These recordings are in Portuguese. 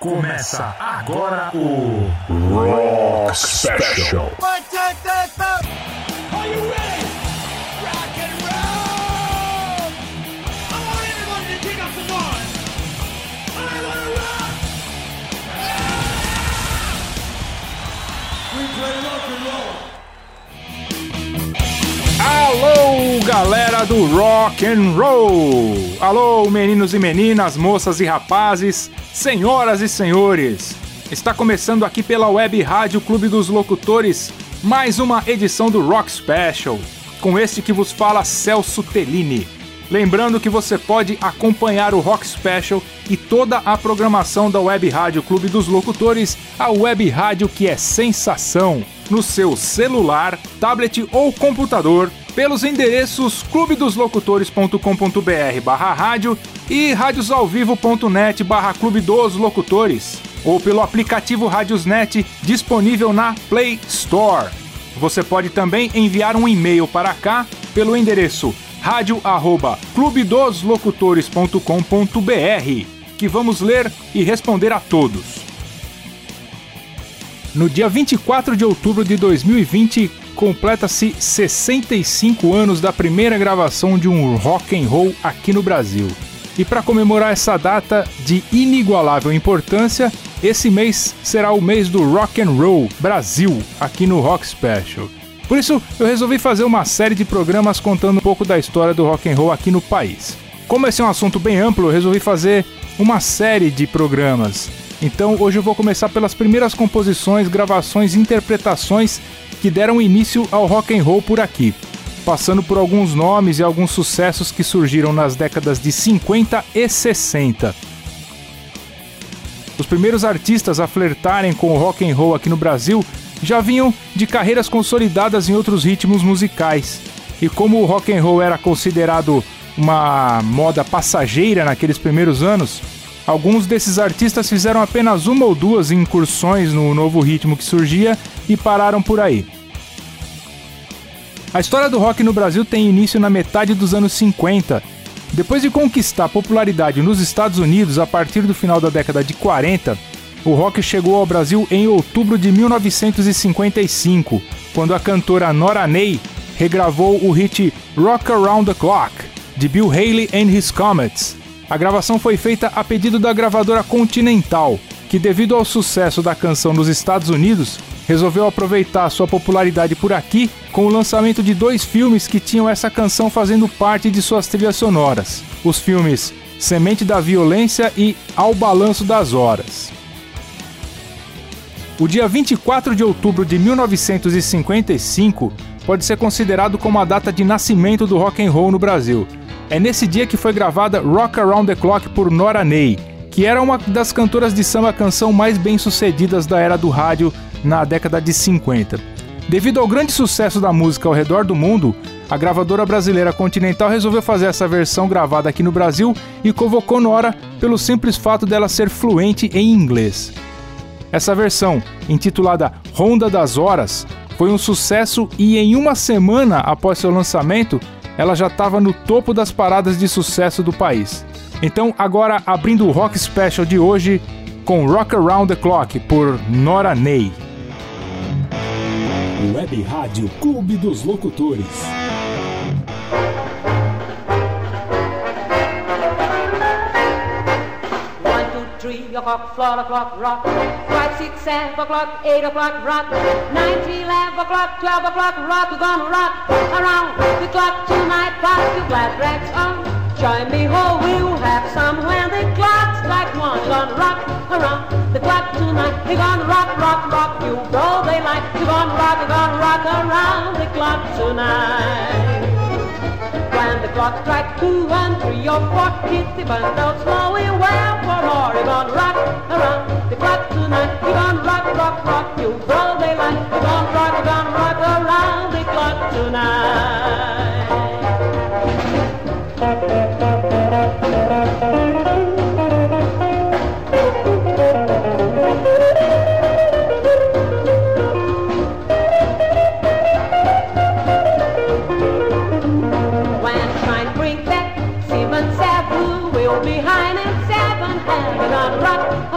Começa agora o Rock Special. Galera do Rock and Roll! Alô, meninos e meninas, moças e rapazes, senhoras e senhores! Está começando aqui pela Web Rádio Clube dos Locutores mais uma edição do Rock Special, com este que vos fala Celso Tellini. Lembrando que você pode acompanhar o Rock Special e toda a programação da Web Rádio Clube dos Locutores, a web rádio que é sensação, no seu celular, tablet ou computador, pelos endereços clubedoslocutores.com.br barra rádio e radiosalvivo.net barra clube dos locutores, ou pelo aplicativo Radiosnet disponível na Play Store. Você pode também enviar um e-mail para cá pelo endereço radio@clubedoslocutores.com.br, que vamos ler e responder a todos. No dia 24 de outubro de 2020, completa-se 65 anos da primeira gravação de um rock and roll aqui no Brasil. E para comemorar essa data de inigualável importância, esse mês será o mês do Rock and Roll Brasil, aqui no Rock Special. Por isso, eu resolvi fazer uma série de programas contando um pouco da história do rock and roll aqui no país. Como esse é um assunto bem amplo, eu resolvi fazer uma série de programas. Então, hoje eu vou começar pelas primeiras composições, gravações e interpretações que deram início ao rock and roll por aqui, passando por alguns nomes e alguns sucessos que surgiram nas décadas de 50 e 60. Os primeiros artistas a flertarem com o rock and roll aqui no Brasil já vinham de carreiras consolidadas em outros ritmos musicais. E como o rock and roll era considerado uma moda passageira naqueles primeiros anos, alguns desses artistas fizeram apenas uma ou duas incursões no novo ritmo que surgia e pararam por aí. A história do rock no Brasil tem início na metade dos anos 50. Depois de conquistar popularidade nos Estados Unidos a partir do final da década de 40, o rock chegou ao Brasil em outubro de 1955, quando a cantora Nora Ney regravou o hit Rock Around the Clock, de Bill Haley and His Comets. A gravação foi feita a pedido da gravadora Continental, que, devido ao sucesso da canção nos Estados Unidos, resolveu aproveitar sua popularidade por aqui com o lançamento de dois filmes que tinham essa canção fazendo parte de suas trilhas sonoras: os filmes Semente da Violência e Ao Balanço das Horas. O dia 24 de outubro de 1955 pode ser considerado como a data de nascimento do rock and roll no Brasil. É nesse dia que foi gravada Rock Around the Clock por Nora Ney, que era uma das cantoras de samba canção mais bem-sucedidas da era do rádio na década de 50. Devido ao grande sucesso da música ao redor do mundo, a gravadora brasileira Continental resolveu fazer essa versão gravada aqui no Brasil e convocou Nora pelo simples fato dela ser fluente em inglês. Essa versão, intitulada Ronda das Horas, foi um sucesso e em uma semana após seu lançamento, ela já estava no topo das paradas de sucesso do país. Então, agora abrindo o Rock Special de hoje com Rock Around the Clock por Nora Ney. Web Rádio Clube dos Locutores. O'clock, four o'clock, rock. Five, six, seven o'clock, eight o'clock, rock. Nine, ten, eleven o'clock, twelve o'clock, rock. We're gonna rock around the clock tonight. Put your glad rags on. Join me, ho, we'll have some when the clock strike one. We're gonna rock around the clock tonight. We're gonna rock, rock, rock you broad daylight. We're gonna rock, we're gonna rock around the clock tonight. When the clock strikes two and three or four, hit the bundle slowly well for more. We're gonna rock around the clock tonight. We're gonna rock, rock, rock you broad daylight. We're gonna rock, we're gonna rock around the clock tonight.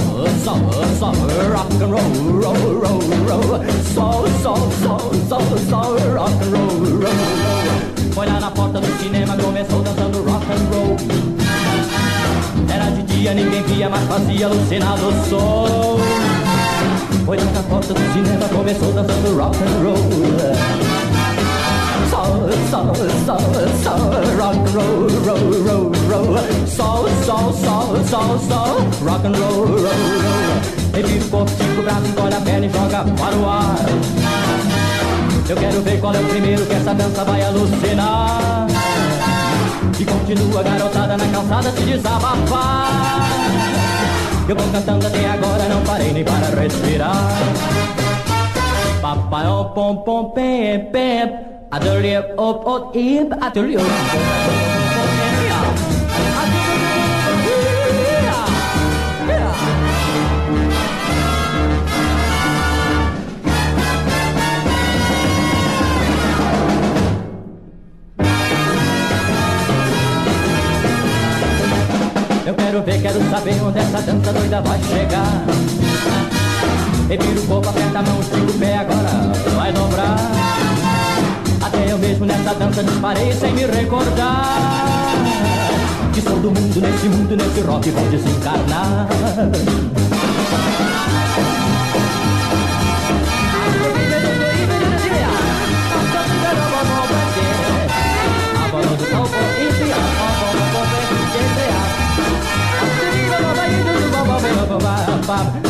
soul, soul, soul, rock and roll, roll, roll, roll, soul, soul, soul, soul, soul, rock and roll, roll, roll. Foi lá na porta do cinema, começou dançando rock and roll. Era de dia, ninguém via, mas fazia alucinar o som. Foi lá na porta do cinema, começou dançando rock and roll. Soul, soul, soul, rock and roll, roll, roll, roll. Soul, soul, soul, soul, rock and roll, roll, roll. Revira o corpo, braço, encolhe a perna e joga para o ar. Eu quero ver qual é o primeiro que essa dança vai alucinar. E continua garotada na calçada se desabafar. Eu vou cantando até agora, não parei nem para respirar. Papai, oh, pom, pom, pem, pem. Op, ib. Eu quero ver, quero saber onde essa dança doida vai chegar. Revira o corpo, aperta a mão, estica o pé, agora vai dobrar mesmo nessa dança disparei sem me recordar Que sou do mundo, nesse mundo, nesse rock vou desencarnar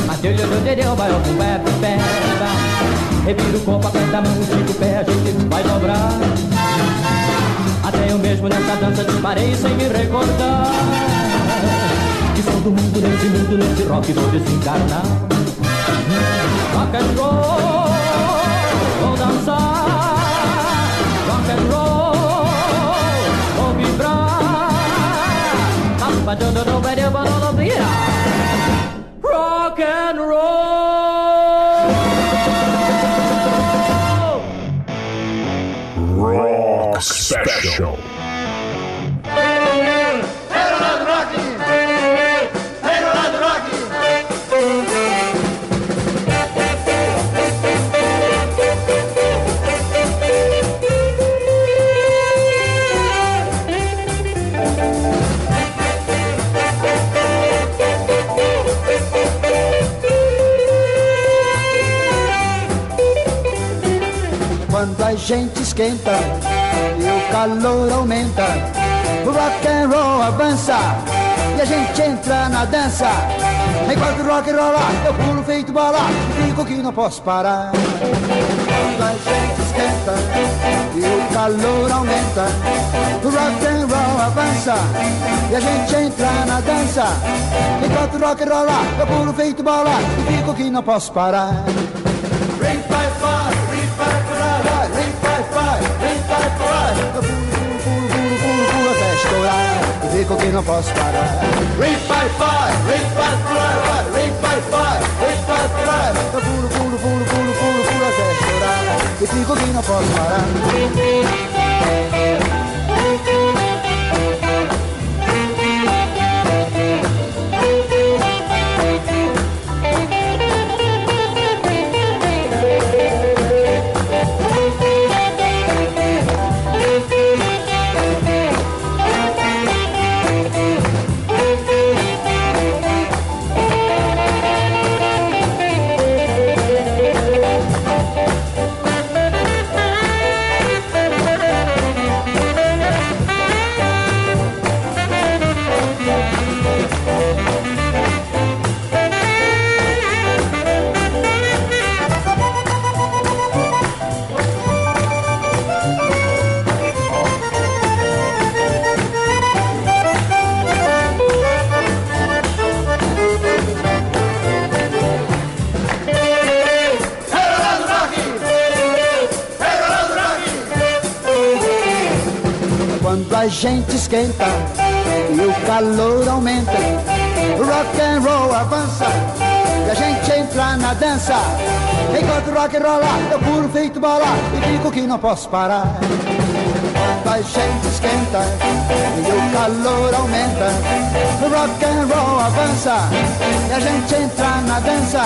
Until you do the deal by open pé, bam, bam. Revira o corpo, aperta a mão, estica o pé, a gente vai dobrar. Até eu mesmo nessa dança disparei sem me recordar. Que sou do mundo, nesse mundo, nesse rock vou desencarnar. Rock and roll, vou dançar. Rock and roll, vou vibrar. Special. Quando a gente esquenta calor aumenta, o rock and roll avança e a gente entra na dança. Enquanto o rock rola, eu pulo feito bola, fico que não posso parar. Quando a gente esquenta e o calor aumenta, o rock and roll avança e a gente entra na dança. Enquanto o rock rola, eu pulo feito bola, fico que não posso parar. e não posso parar. Rei pai pai, rei pai pai, rei pai pai, rei pai pai. Eu pulo, pulo, pulo, pulo, até chorar. E que não posso parar. A gente esquenta e o calor aumenta, rock and roll avança e a gente na dança. Enquanto rock rola, eu pulo feito bola e digo que não posso parar. A gente esquenta e o calor aumenta. Rock and roll avança e a gente entra na dança.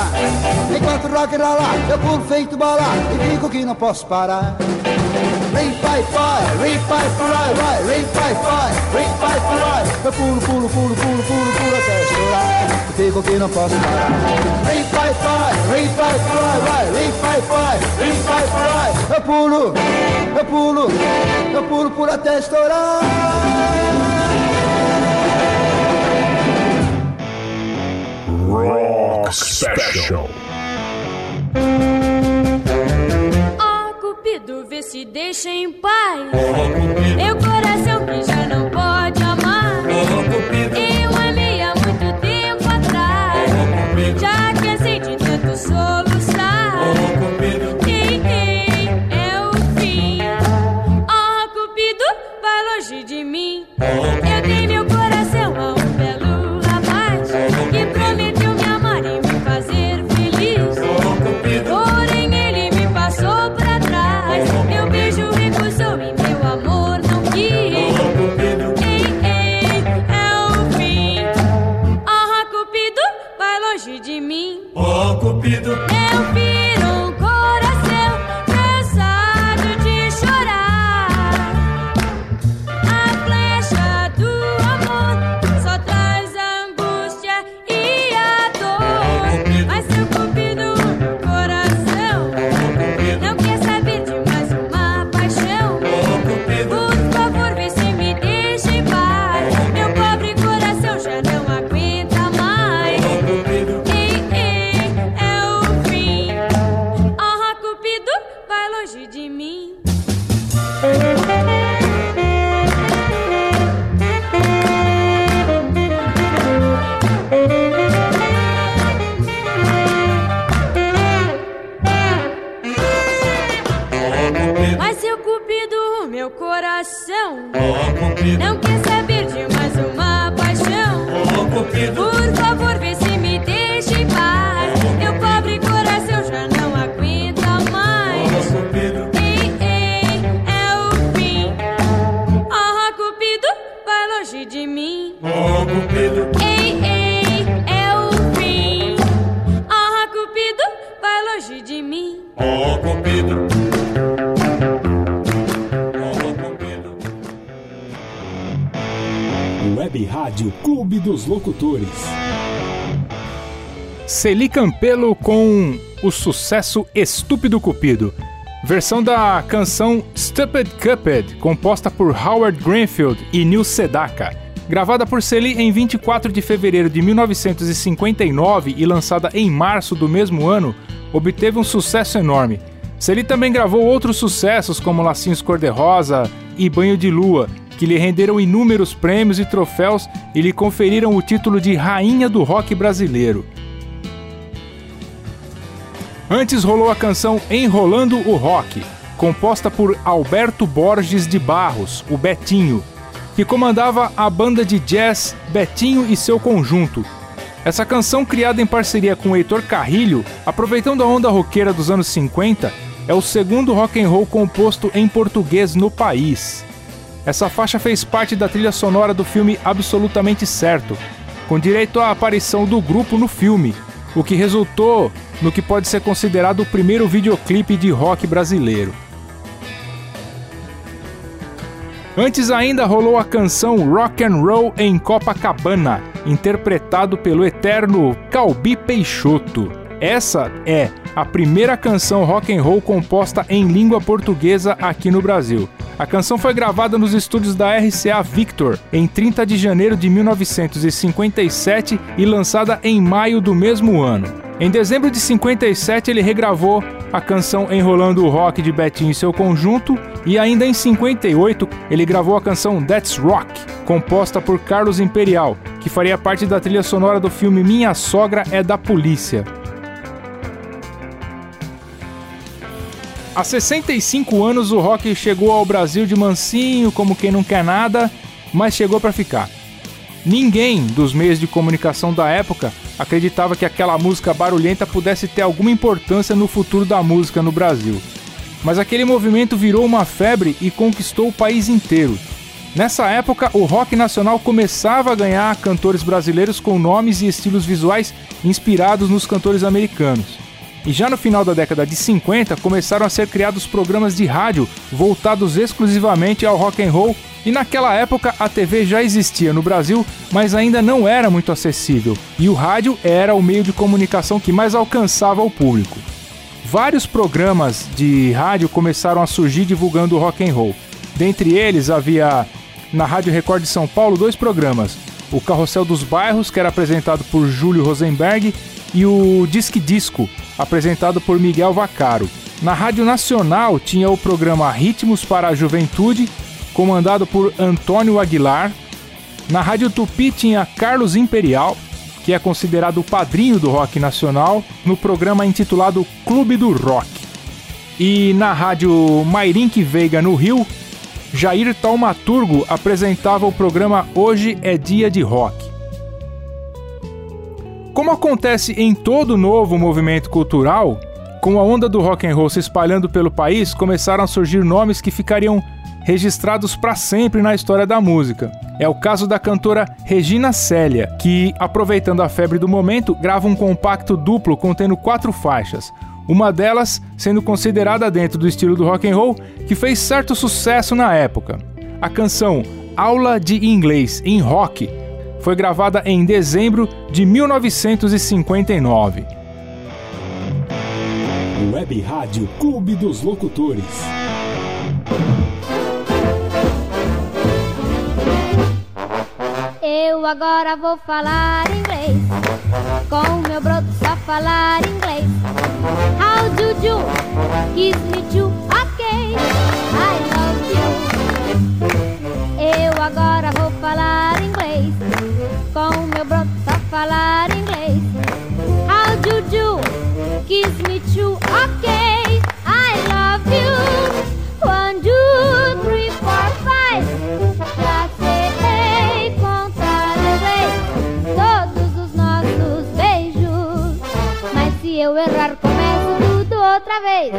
Enquanto rock rola, eu pulo feito bola e digo que não posso parar. Pai pai, ring pai pai, vai, ring pai pai, ring pai pai. Eu pulo, pulo, pulo, pulo, pulo, pulo até estourar. Digo que não posso parar. Ring pai pai, ring pai pai, vai, ring pai pai, ring pai pai. Eu pulo, eu pulo, eu pulo por até estourar. Rock Special. Cupido, vê se deixa em paz. Meu dos Locutores. Celi Campelo com o sucesso Estúpido Cupido, versão da canção Stupid Cupid, composta por Howard Greenfield e Neil Sedaka. Gravada por Celi em 24 de fevereiro de 1959 e lançada em março do mesmo ano, obteve um sucesso enorme. Celi também gravou outros sucessos como Lacinhos Cor-de-Rosa e Banho de Lua, que lhe renderam inúmeros prêmios e troféus e lhe conferiram o título de Rainha do Rock Brasileiro. Antes rolou a canção Enrolando o Rock, composta por Alberto Borges de Barros, o Betinho, que comandava a banda de jazz Betinho e seu conjunto. Essa canção, criada em parceria com Heitor Carrilho, aproveitando a onda roqueira dos anos 50, é o segundo rock and roll composto em português no país. Essa faixa fez parte da trilha sonora do filme Absolutamente Certo, com direito à aparição do grupo no filme, o que resultou no que pode ser considerado o primeiro videoclipe de rock brasileiro. Antes ainda rolou a canção Rock and Roll em Copacabana, interpretado pelo eterno Calbi Peixoto. Essa é a primeira canção rock and roll composta em língua portuguesa aqui no Brasil. A canção foi gravada nos estúdios da RCA Victor em 30 de janeiro de 1957 e lançada em maio do mesmo ano. Em dezembro de 57 ele regravou a canção Enrolando o Rock de Betinho e seu conjunto e ainda em 58 ele gravou a canção That's Rock, composta por Carlos Imperial, que faria parte da trilha sonora do filme Minha Sogra é da Polícia. Há 65 anos o rock chegou ao Brasil de mansinho, como quem não quer nada, mas chegou para ficar. Ninguém dos meios de comunicação da época acreditava que aquela música barulhenta pudesse ter alguma importância no futuro da música no Brasil. Mas aquele movimento virou uma febre e conquistou o país inteiro. Nessa época, o rock nacional começava a ganhar cantores brasileiros com nomes e estilos visuais inspirados nos cantores americanos. E já no final da década de 50 começaram a ser criados programas de rádio voltados exclusivamente ao rock and roll, e naquela época a TV já existia no Brasil, mas ainda não era muito acessível, e o rádio era o meio de comunicação que mais alcançava o público. Vários programas de rádio começaram a surgir divulgando o rock and roll. Dentre eles havia na Rádio Record de São Paulo dois programas: o Carrossel dos Bairros, que era apresentado por Júlio Rosenberg, e o Disque Disco, apresentado por Miguel Vacaro. Na Rádio Nacional tinha o programa Ritmos para a Juventude, comandado por Antônio Aguilar. Na Rádio Tupi tinha Carlos Imperial, que é considerado o padrinho do rock nacional, no programa intitulado Clube do Rock. E na Rádio Mairink Veiga, no Rio, Jair Taumaturgo apresentava o programa Hoje é Dia de Rock. Como acontece em todo novo movimento cultural, com a onda do rock and roll se espalhando pelo país, começaram a surgir nomes que ficariam registrados para sempre na história da música. É o caso da cantora Regina Célia, que, aproveitando a febre do momento, grava um compacto duplo contendo quatro faixas. Uma delas sendo considerada dentro do estilo do rock and roll, que fez certo sucesso na época. A canção Aula de Inglês em Rock foi gravada em dezembro de 1959. Web Rádio Clube dos Locutores. Eu agora vou falar inglês. Com meu broto só falar inglês. How do you kiss me too? Ok, I love you. Eu agora vou falar inglês. Com meu broto só falar inglês. How do you kiss me too? Ok, vez.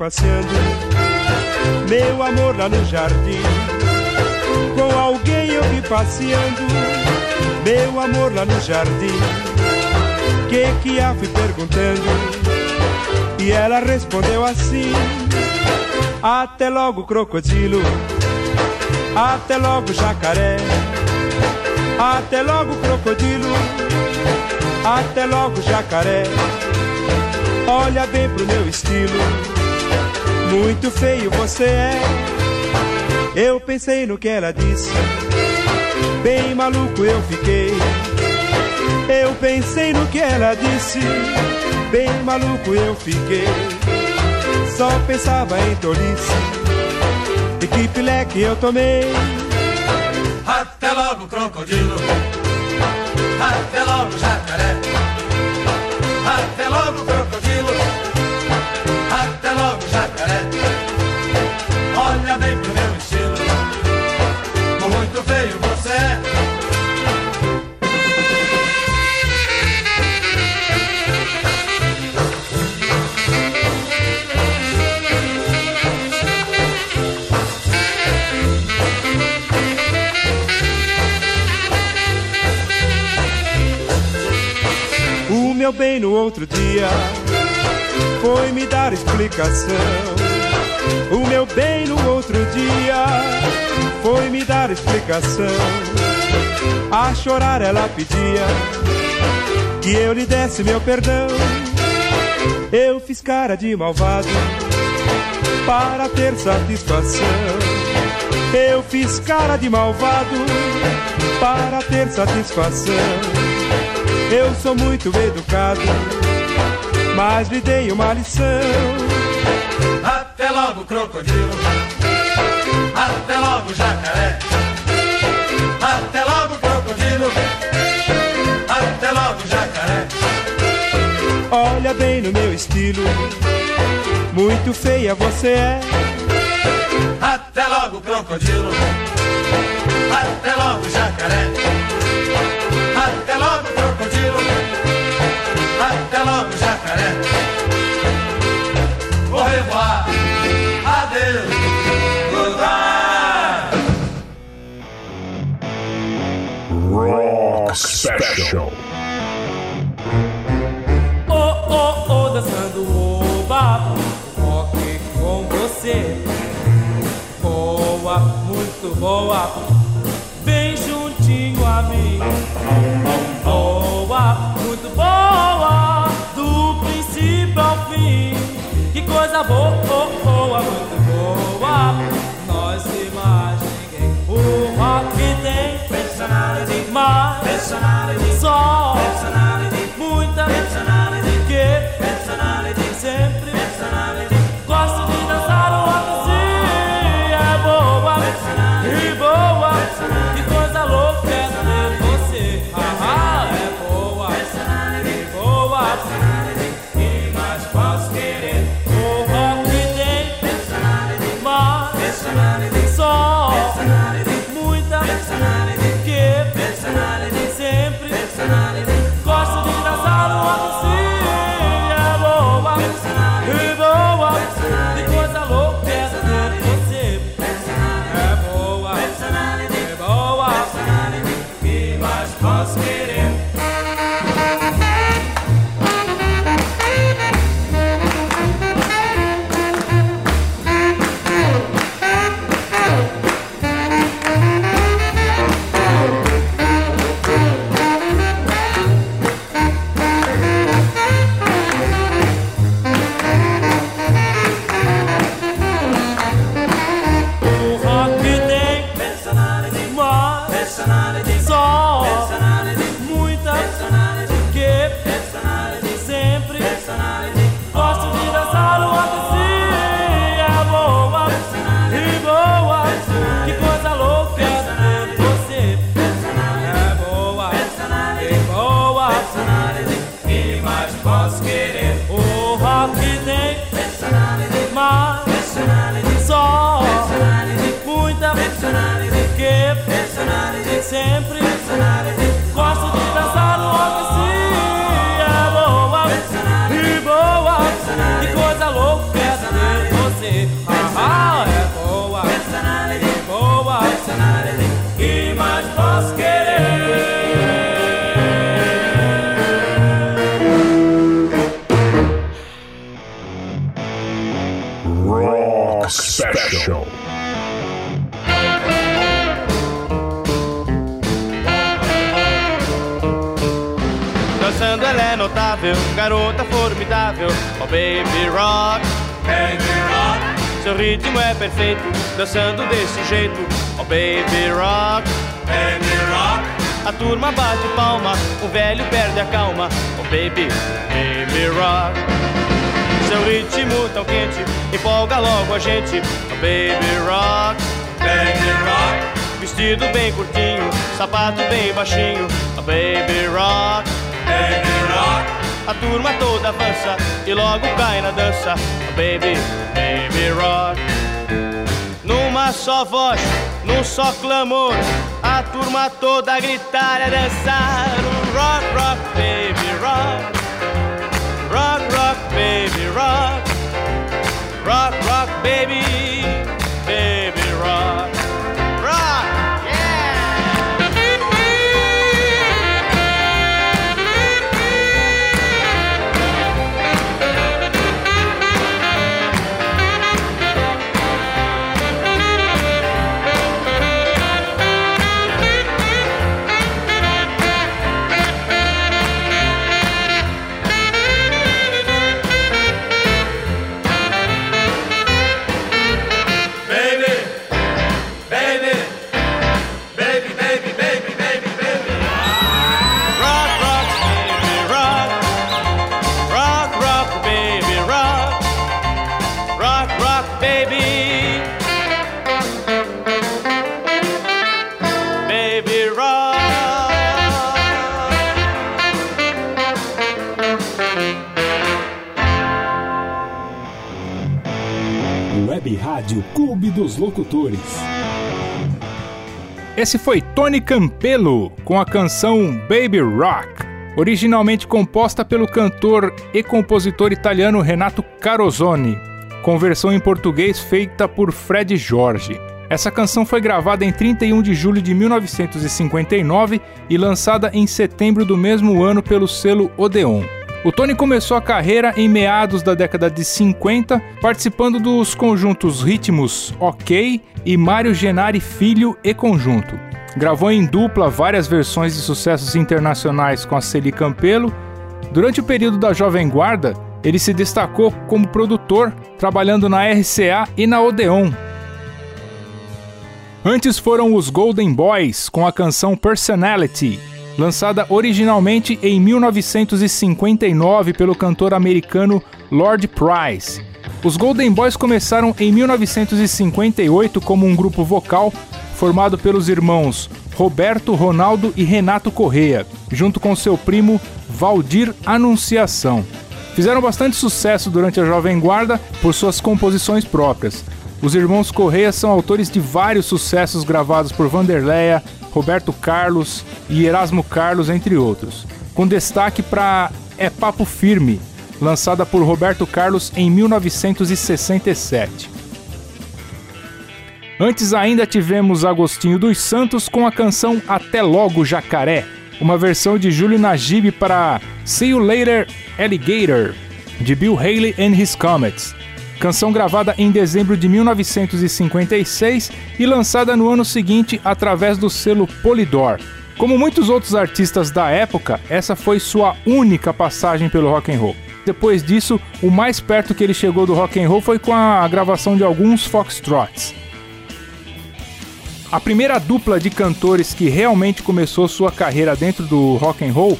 Passeando, meu amor lá no jardim. Com alguém eu vi passeando, meu amor lá no jardim. Que que a fui perguntando e ela respondeu assim: Até logo crocodilo, até logo jacaré, até logo crocodilo, até logo jacaré. Olha bem pro meu estilo, muito feio você é. Eu pensei no que ela disse, bem maluco eu fiquei. Eu pensei no que ela disse, bem maluco eu fiquei. Só pensava em tolice, e que pileque eu tomei. Bem no outro dia foi me dar explicação. O meu bem no outro dia foi me dar explicação. A chorar ela pedia que eu lhe desse meu perdão. Eu fiz cara de malvado para ter satisfação. Eu fiz cara de malvado para ter satisfação. Eu sou muito educado, mas lhe dei uma lição. Até logo, crocodilo. Até logo, jacaré. Até logo, crocodilo. Até logo, jacaré. Olha bem no meu estilo, muito feia você é. Até logo, crocodilo. Até logo, jacaré. Até logo, crocodilo. Até logo, jacaré. Au revoir. Adeus. Goodbye. Rock Special. Oh, oh, oh, dançando o babo, rock com você. Boa, muito boa, personality, garota formidável, oh baby rock, baby rock. Seu ritmo é perfeito, dançando desse jeito, oh baby rock, baby rock. A turma bate palma, o velho perde a calma, oh baby, baby rock. Seu ritmo tão quente, empolga logo a gente, oh baby rock, baby rock. Vestido bem curtinho, sapato bem baixinho, oh baby rock, baby rock. A turma toda avança e logo cai na dança, baby, baby rock. Numa só voz, num só clamor, a turma toda a gritar e a dançar. Rock, rock, baby, rock. Rock, rock, baby, rock. Rock, rock, baby, Esse foi Tony Campelo com a canção Baby Rock, originalmente composta pelo cantor e compositor italiano Renato Carosone, com versão em português feita por Fred Jorge. Essa canção foi gravada em 31 de julho de 1959 e lançada em setembro do mesmo ano pelo selo Odeon. O Tony começou a carreira em meados da década de 50, participando dos conjuntos Ritmos OK e Mário Genari Filho e Conjunto. Gravou em dupla várias versões de sucessos internacionais com a Celi Campelo. Durante o período da Jovem Guarda, ele se destacou como produtor, trabalhando na RCA e na Odeon. Antes foram os Golden Boys com a canção Personality, lançada originalmente em 1959 pelo cantor americano Lord Price. Os Golden Boys começaram em 1958 como um grupo vocal formado pelos irmãos Roberto, Ronaldo e Renato Correa, junto com seu primo Valdir Anunciação. Fizeram bastante sucesso durante a Jovem Guarda por suas composições próprias. Os irmãos Correia são autores de vários sucessos gravados por Vanderleia, Roberto Carlos e Erasmo Carlos, entre outros, com destaque para É Papo Firme, lançada por Roberto Carlos em 1967. Antes ainda tivemos Agostinho dos Santos com a canção Até Logo Jacaré, uma versão de Júlio Najib para See You Later Alligator, de Bill Haley and His Comets, canção gravada em dezembro de 1956 e lançada no ano seguinte através do selo Polydor. Como muitos outros artistas da época, essa foi sua única passagem pelo rock and roll. Depois disso, o mais perto que ele chegou do rock and roll foi com a gravação de alguns foxtrots. A primeira dupla de cantores que realmente começou sua carreira dentro do rock and roll,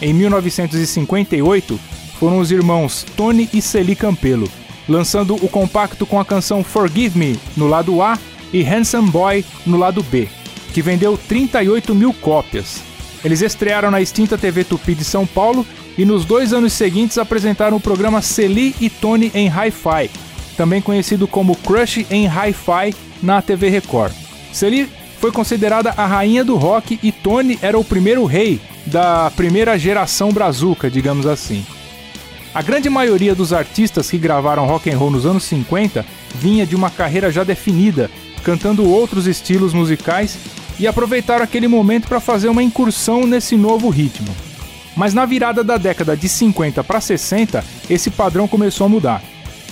em 1958, foram os irmãos Tony e Celi Campelo, lançando o compacto com a canção Forgive Me no lado A e Handsome Boy no lado B, que vendeu 38 mil cópias. Eles estrearam na extinta TV Tupi de São Paulo e nos dois anos seguintes apresentaram o programa Celi e Tony em Hi-Fi, também conhecido como Crush em Hi-Fi na TV Record. Celi foi considerada a rainha do rock e Tony era o primeiro rei da primeira geração brazuca, digamos assim. A grande maioria dos artistas que gravaram rock and roll nos anos 50 vinha de uma carreira já definida, cantando outros estilos musicais e aproveitaram aquele momento para fazer uma incursão nesse novo ritmo. Mas na virada da década de 50 para 60, esse padrão começou a mudar.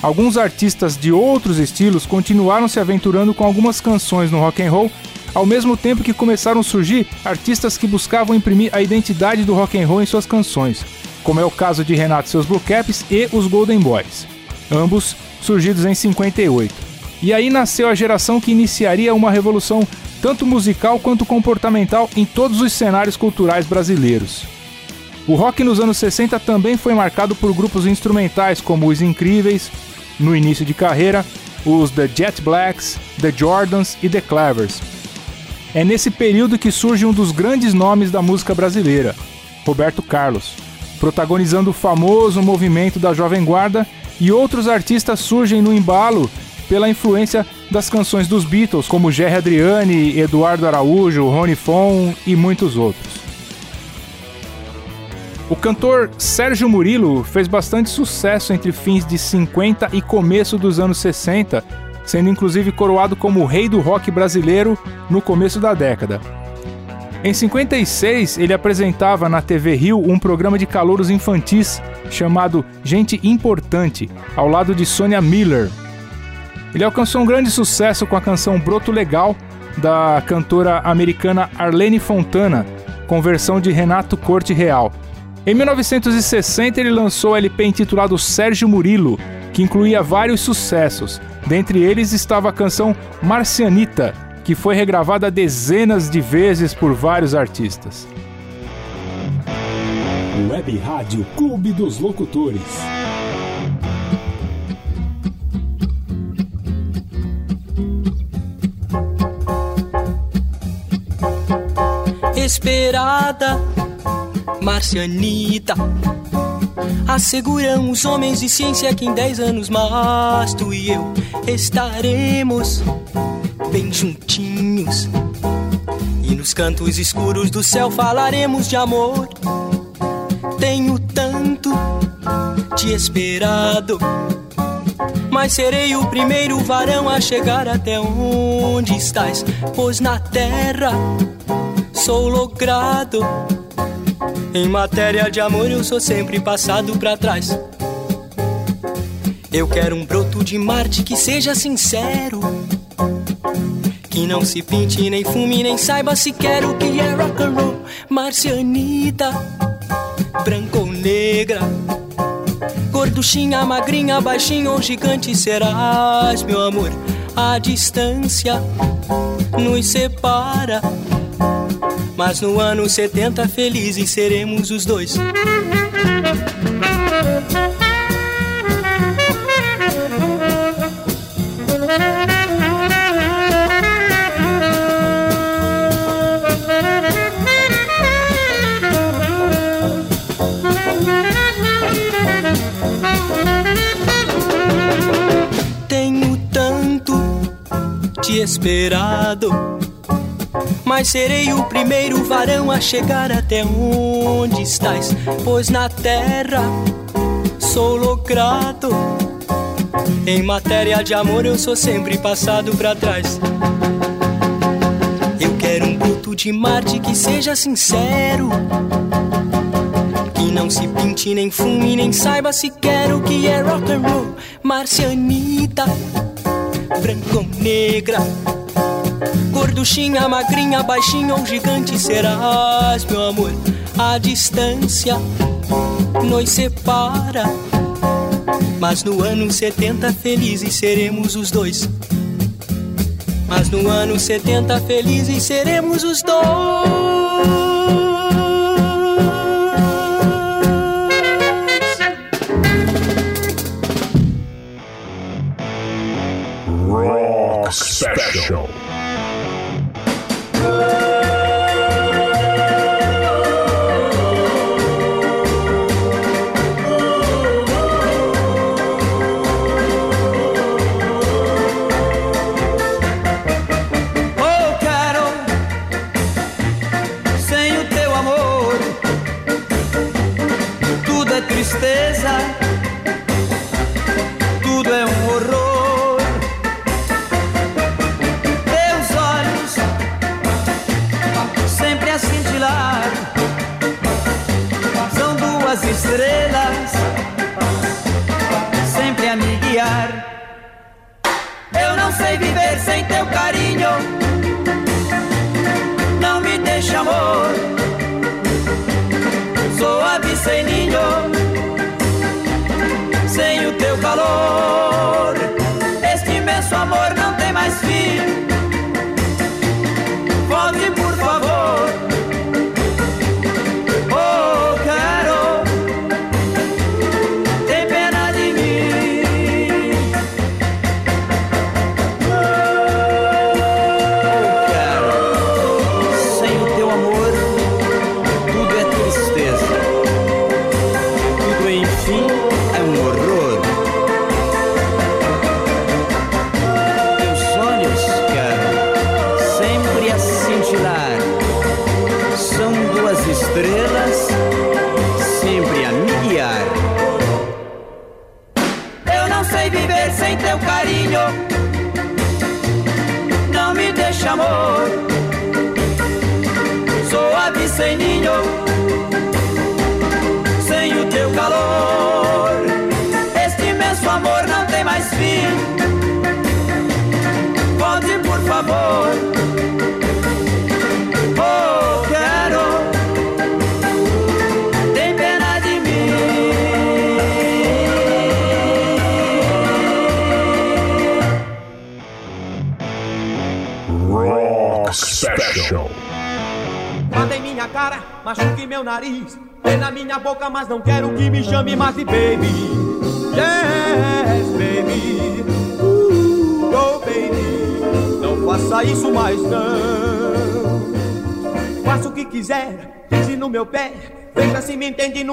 Alguns artistas de outros estilos continuaram se aventurando com algumas canções no rock and roll, ao mesmo tempo que começaram a surgir artistas que buscavam imprimir a identidade do rock and roll em suas canções, como é o caso de Renato e seus Blue Caps e os Golden Boys, ambos surgidos em 58. E aí nasceu a geração que iniciaria uma revolução tanto musical quanto comportamental em todos os cenários culturais brasileiros. O rock nos anos 60 também foi marcado por grupos instrumentais como os Incríveis, no início de carreira, os The Jet Blacks, The Jordans e The Clevers. É nesse período que surge um dos grandes nomes da música brasileira, Roberto Carlos, protagonizando o famoso movimento da Jovem Guarda, e outros artistas surgem no embalo pela influência das canções dos Beatles, como Jerry Adriani, Eduardo Araújo, Rony Fon e muitos outros. O cantor Sérgio Murilo fez bastante sucesso entre fins de 50 e começo dos anos 60, sendo inclusive coroado como o rei do rock brasileiro no começo da década. Em 56, ele apresentava na TV Rio um programa de calouros infantis chamado Gente Importante, ao lado de Sonia Miller. Ele alcançou um grande sucesso com a canção Broto Legal, da cantora americana Arlene Fontana, com versão de Renato Corte Real. Em 1960, ele lançou o LP intitulado Sérgio Murilo, que incluía vários sucessos. Dentre eles estava a canção Marcianita, que foi regravada dezenas de vezes por vários artistas. Web Rádio Clube dos Locutores. Esperada, Marcianita, Asseguram os homens de ciência que em dez anos mais tu e eu estaremos bem juntinhos. E nos cantos escuros do céu falaremos de amor. Tenho tanto te esperado. Mas serei o primeiro varão a chegar até onde estás, pois na terra sou logrado. Em matéria de amor eu sou sempre passado pra trás. Eu quero um broto de Marte que seja sincero. Que não se pinte, nem fume, nem saiba se quero que é rock and roll. Marcianita, branca ou negra. Gorduchinha, magrinha, baixinha ou gigante serás, meu amor. A distância nos separa. Mas no ano 70 felizes seremos os dois. Te esperado. Mas serei o primeiro varão a chegar até onde estás, pois na terra sou logrado. Em matéria de amor eu sou sempre passado pra trás. Eu quero um bruto de Marte que seja sincero. Que não se pinte, nem fume, nem saiba se quero que é rock and roll. Marcianita, branca ou negra. Gorduchinha, magrinha, baixinha ou gigante serás, meu amor. A distância nos separa. Mas no ano 70 felizes seremos os dois. Mas no ano 70 felizes seremos os Rock Special.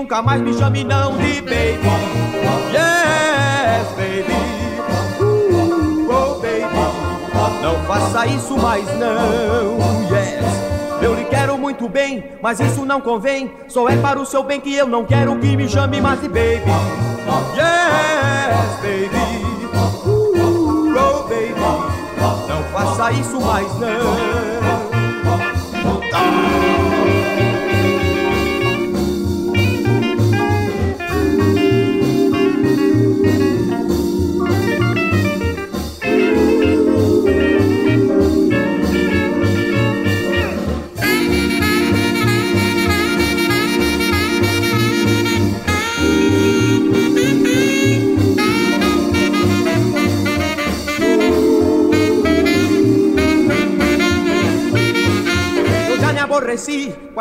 Nunca mais me chame não de baby. Yes, baby. Uh, oh, baby. Não faça isso mais não. Yes. Eu lhe quero muito bem, mas isso não convém. Só é para o seu bem que eu não quero que me chame mais de baby. Yes, baby. Uh, oh, baby. Não faça isso mais não.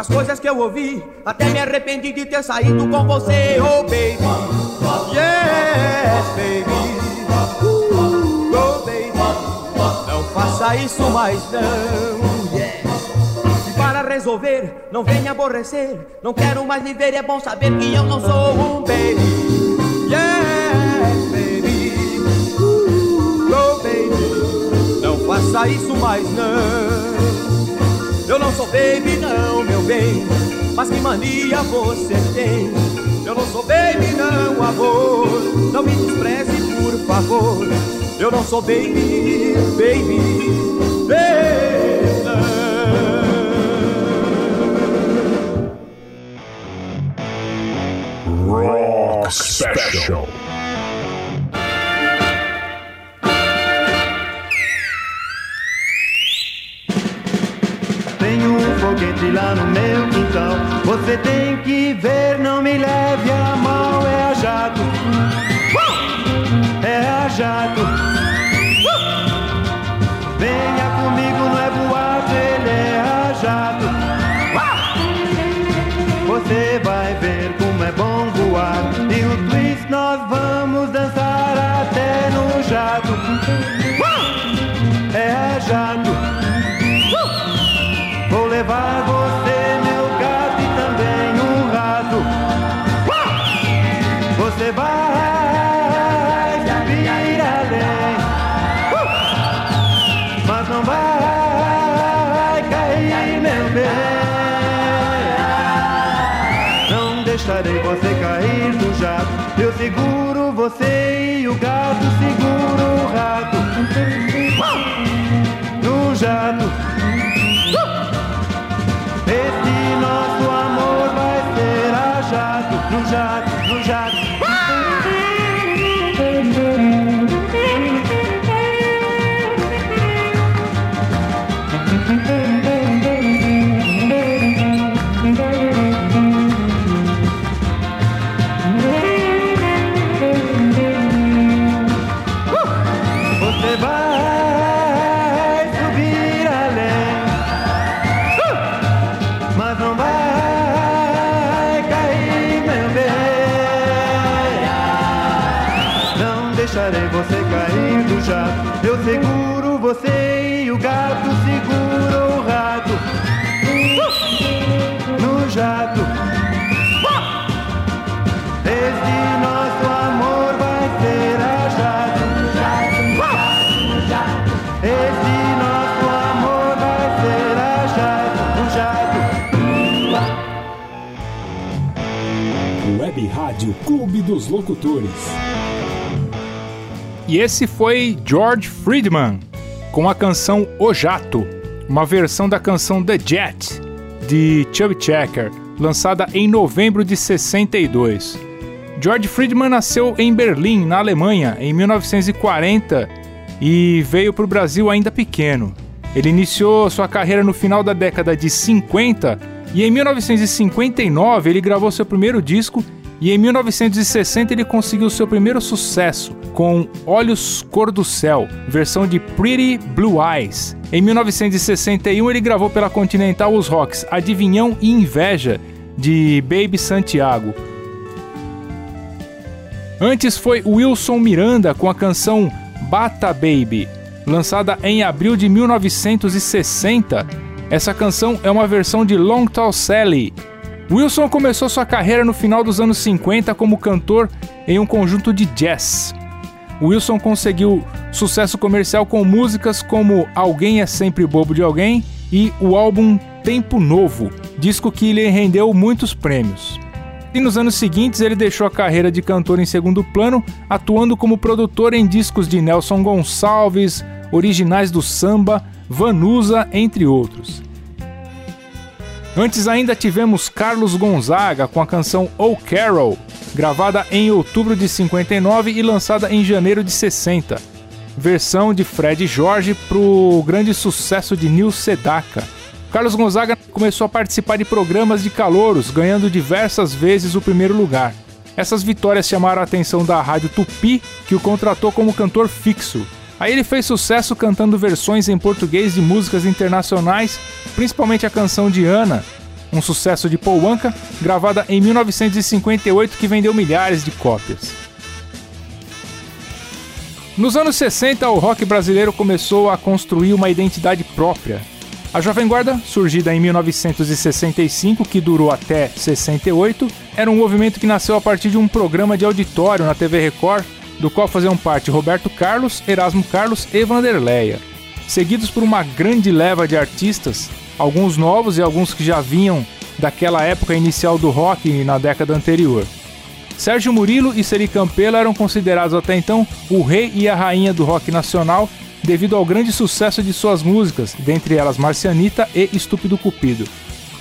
As coisas que eu ouvi. Até me arrependi de ter saído com você, oh baby. Yes, baby. Uh, oh baby. Não faça isso mais não. Yes. E para resolver, não venha aborrecer. Não quero mais lhe ver, é bom saber que eu não sou um baby. Yes, baby. Uh, oh baby. Não faça isso mais não. Eu não sou baby não, meu bem Mas que mania você tem. Eu não sou baby não, amor Não me despreze, por favor. Eu não sou baby, baby, baby Rock Special. Lá no meu quintal. Você tem que ver, não me leve a mal. É a jato. É a jato. Venha comigo, não é boato, ele é a jato. Você vai ver como é bom voar. E o twist nós vamos dançar você e o gato segura o rato. No jato. Esse nosso amor vai ser a jato, no jato, no jato. Dos Locutores. E esse foi George Friedman com a canção O Jato, uma versão da canção The Jet de Chubby Checker, lançada em novembro de 62. George Friedman nasceu em Berlim, na Alemanha, em 1940 e veio para o Brasil ainda pequeno. Ele iniciou sua carreira no final da década de 50 e em 1959 ele gravou seu primeiro disco e em 1960 ele conseguiu seu primeiro sucesso com Olhos Cor do Céu, versão de Pretty Blue Eyes. Em 1961 ele gravou pela Continental os rocks Adivinhão e Inveja de Baby Santiago. Antes foi Wilson Miranda com a canção Bata Baby, lançada em abril de 1960. Essa canção é uma versão de Long Tall Sally, Wilson começou sua carreira no final dos anos 50 como cantor em um conjunto de jazz. Wilson conseguiu sucesso comercial com músicas como Alguém é Sempre Bobo de Alguém e o álbum Tempo Novo, disco que lhe rendeu muitos prêmios. E nos anos seguintes ele deixou a carreira de cantor em segundo plano, atuando como produtor em discos de Nelson Gonçalves, Originais do Samba, Vanusa, entre outros. Antes ainda tivemos Carlos Gonzaga com a canção Oh Carol, gravada em outubro de 59 e lançada em janeiro de 60. Versão de Fred Jorge para o grande sucesso de Nil Sedaka. Carlos Gonzaga começou a participar de programas de calouros, ganhando diversas vezes o primeiro lugar. Essas vitórias chamaram a atenção da rádio Tupi, que o contratou como cantor fixo. Aí ele fez sucesso cantando versões em português de músicas internacionais, principalmente a canção de Ana, um sucesso de Paul Anka, gravada em 1958 que vendeu milhares de cópias. Nos anos 60, o rock brasileiro começou a construir uma identidade própria. A Jovem Guarda, surgida em 1965, que durou até 68, era um movimento que nasceu a partir de um programa de auditório na TV Record, do qual faziam parte Roberto Carlos, Erasmo Carlos e Vanderleia. Seguidos por uma grande leva de artistas, alguns novos e alguns que já vinham daquela época inicial do rock na década anterior. Sérgio Murilo e Seri Campelo eram considerados até então o rei e a rainha do rock nacional devido ao grande sucesso de suas músicas, dentre elas Marcianita e Estúpido Cupido.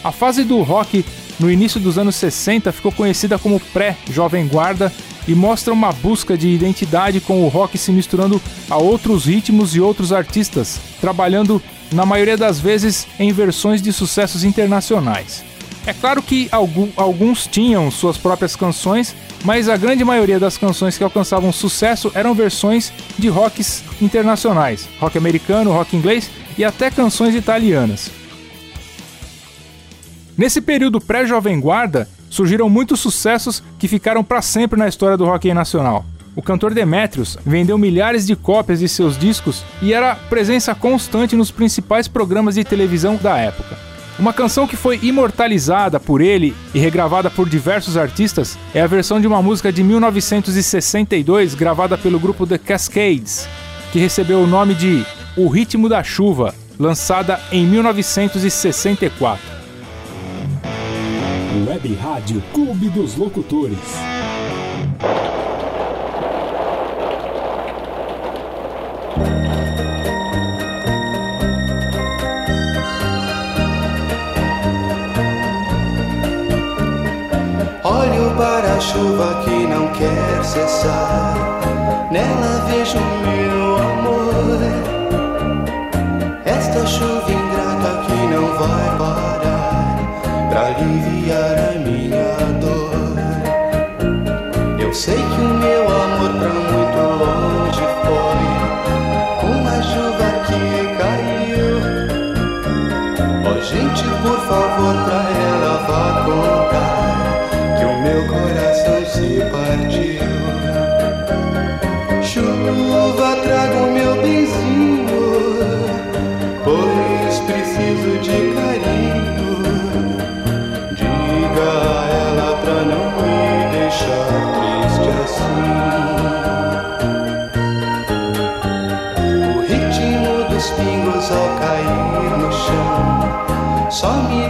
A fase do rock no início dos anos 60 ficou conhecida como pré-Jovem Guarda e mostra uma busca de identidade com o rock se misturando a outros ritmos e outros artistas, trabalhando na maioria das vezes em versões de sucessos internacionais. É claro que alguns tinham suas próprias canções, mas a grande maioria das canções que alcançavam sucesso eram versões de rocks internacionais, rock americano, rock inglês e até canções italianas. Nesse período pré-Jovem Guarda, surgiram muitos sucessos que ficaram para sempre na história do rock nacional. O cantor Demetrius vendeu milhares de cópias de seus discos e era presença constante nos principais programas de televisão da época. Uma canção que foi imortalizada por ele e regravada por diversos artistas é a versão de uma música de 1962 gravada pelo grupo The Cascades, que recebeu o nome de O Ritmo da Chuva, lançada em 1964. Web Rádio Clube dos Locutores. Olho para a chuva que não quer cessar, nela vejo meu amor. Esta chuva ingrata que não vai para aliviar a minha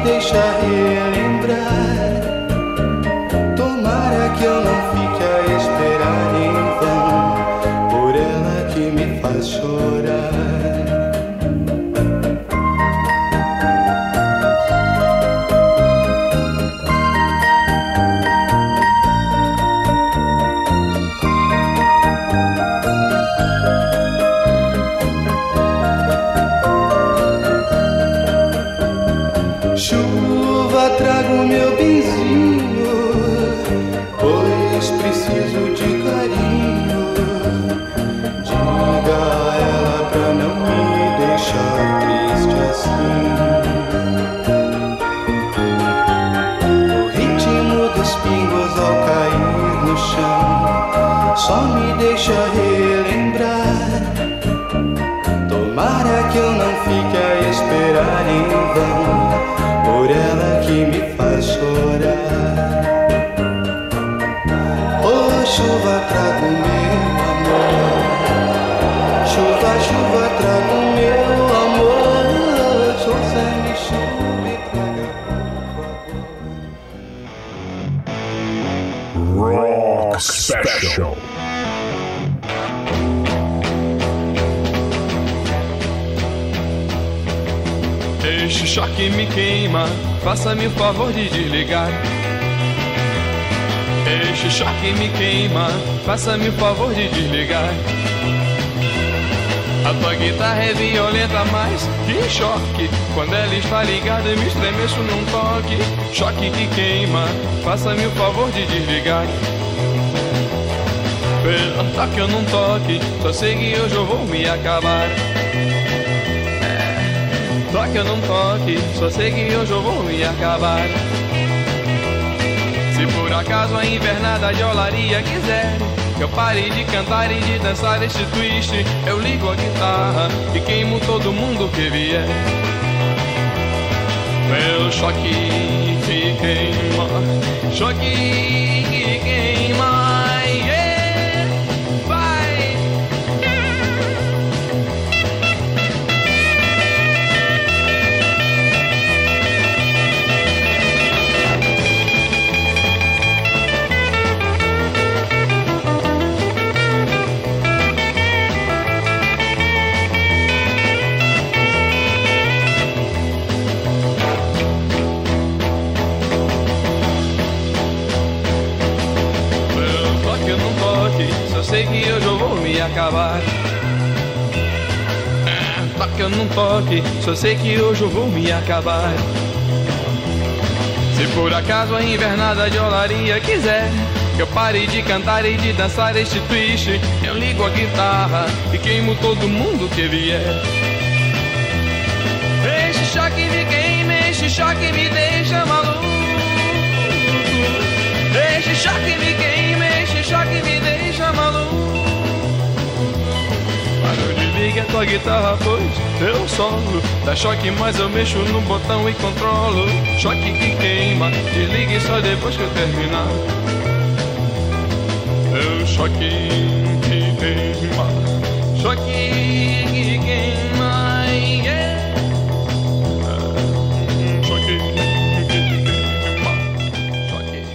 deixa relembrar só me deixa relembrar. Tomara que eu não fique a esperar em vão por ela que me faz chorar. Oh, chuva pra comer. Choque me queima, faça-me o favor de desligar. Este choque me queima, faça-me o favor de desligar. A tua guitarra é violenta, mas que choque. Quando ela está ligada, eu me estremeço num toque. Choque que queima, faça-me o favor de desligar. Pelo toque eu não toque, só sei que hoje eu vou me acabar. Toque ou não toque, só sei que hoje eu vou me acabar. Se por acaso a invernada de olaria quiser que eu pare de cantar e de dançar este twist, eu ligo a guitarra e queimo todo mundo que vier. Meu choque que queima, choque que queima, Toque só sei que hoje eu vou me acabar. Se por acaso a invernada de olaria quiser que eu pare de cantar e de dançar este twist, eu ligo a guitarra e queimo todo mundo que vier. Este choque me queima, este choque me deixa maluco. Este choque me queima, este choque me deixa maluco. Mas não desligue a tua guitarra, pois eu solo. Dá choque, mas eu mexo no botão e controlo. Choque que queima, desligue só depois que eu terminar. Eu queima, choque que queima, yeah. Choque que queima, choque.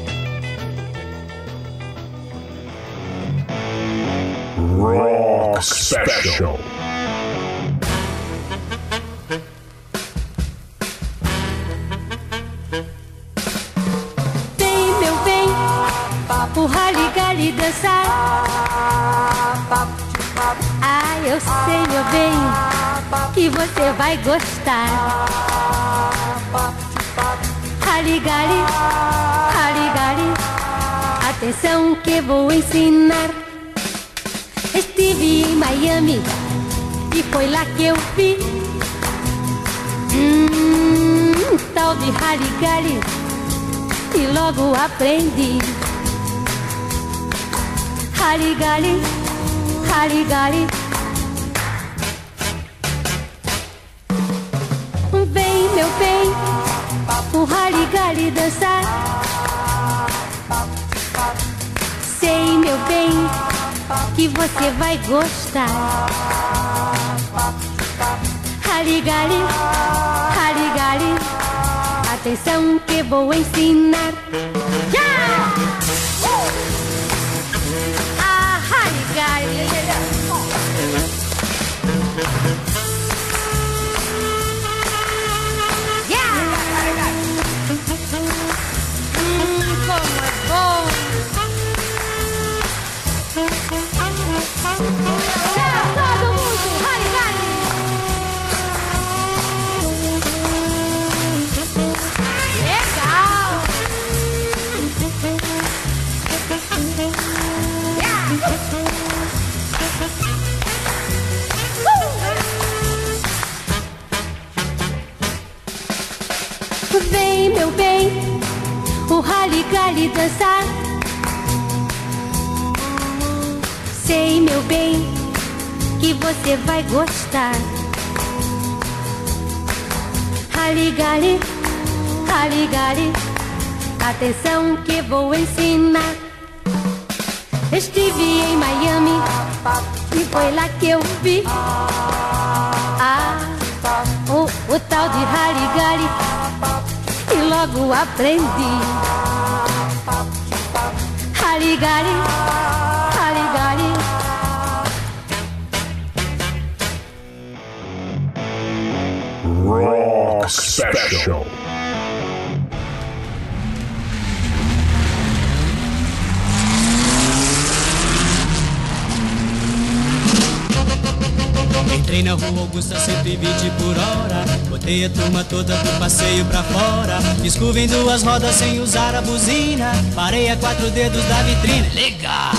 Rock Special. Bem, que você vai gostar. Rally-gali, rally-gali, atenção que vou ensinar. Estive em Miami e foi lá que eu vi hum, um tal de rally-gali e logo aprendi. Rally-gali, rally-gali. O rally-gali dançar. Sei, meu bem, que você vai gostar. Rally-gali. Atenção que vou ensinar. Já! Ah, rally-gali. Vem, meu bem, o rally-gali dançar. Sei, meu bem, que você vai gostar. Rally-gali, rally-gali, atenção que vou ensinar. Estive em Miami e foi lá que eu vi ah, o, o tal de Harigari e logo aprendi. Harigari, Rock Special. Entrei na rua Augusta 120 por hora. Botei a turma toda do passeio pra fora. Escova em duas rodas sem usar a buzina. Parei a quatro dedos da vitrine. Legal!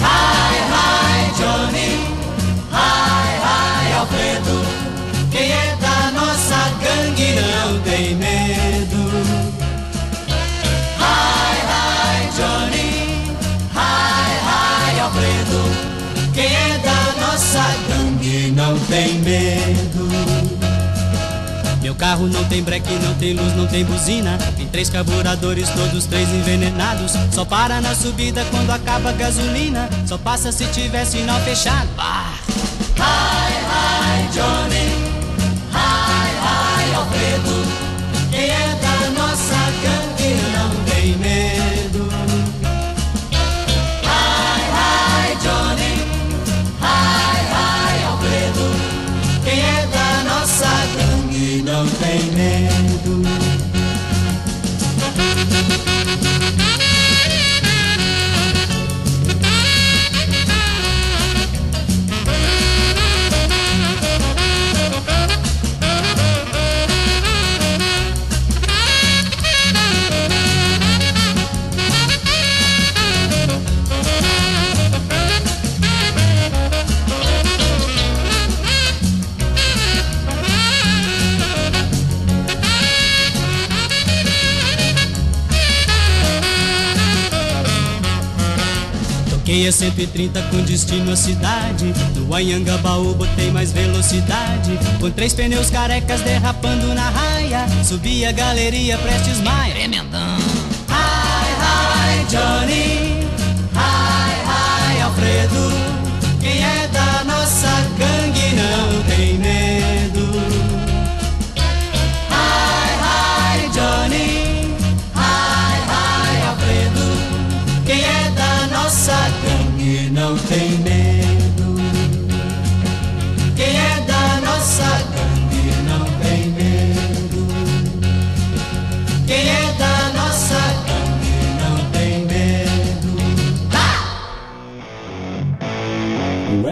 Hi, hi, Johnny. Hi, hi, Alfredo. Quem é gangue não tem medo Hi, hi, Johnny Hi, hi, Alfredo quem é da nossa gangue não tem medo. Meu carro não tem breque, não tem luz, não tem buzina. Tem três carburadores, todos três envenenados. Só para na subida quando acaba a gasolina. Só passa se tiver sinal fechado. Ah. Hi, hi, Johnny. A 130 com destino à cidade. No Anhangabaú botei mais velocidade. Com três pneus carecas derrapando na raia. Subi a galeria Prestes Maia. Tremendão. Hi, hi, Johnny.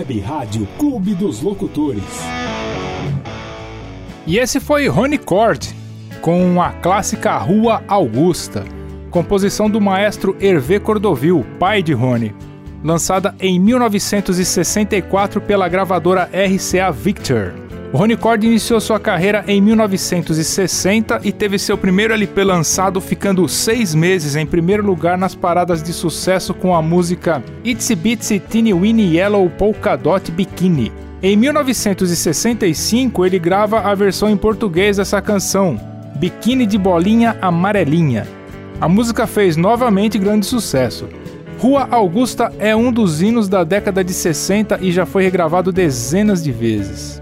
Web Rádio Clube dos Locutores. E esse foi Rony Cord, com a clássica Rua Augusta, composição do maestro Hervé Cordovil, pai de Rony, lançada em 1964 pela gravadora RCA Victor. Rony Cord iniciou sua carreira em 1960 e teve seu primeiro LP lançado ficando seis meses em primeiro lugar nas paradas de sucesso com a música Itsy Bitsy Teeny Weeny Yellow Polka Dot Bikini. Em 1965 ele grava a versão em português dessa canção, Biquíni de Bolinha Amarelinha. A música fez novamente grande sucesso. Rua Augusta é um dos hinos da década de 60 e já foi regravado dezenas de vezes.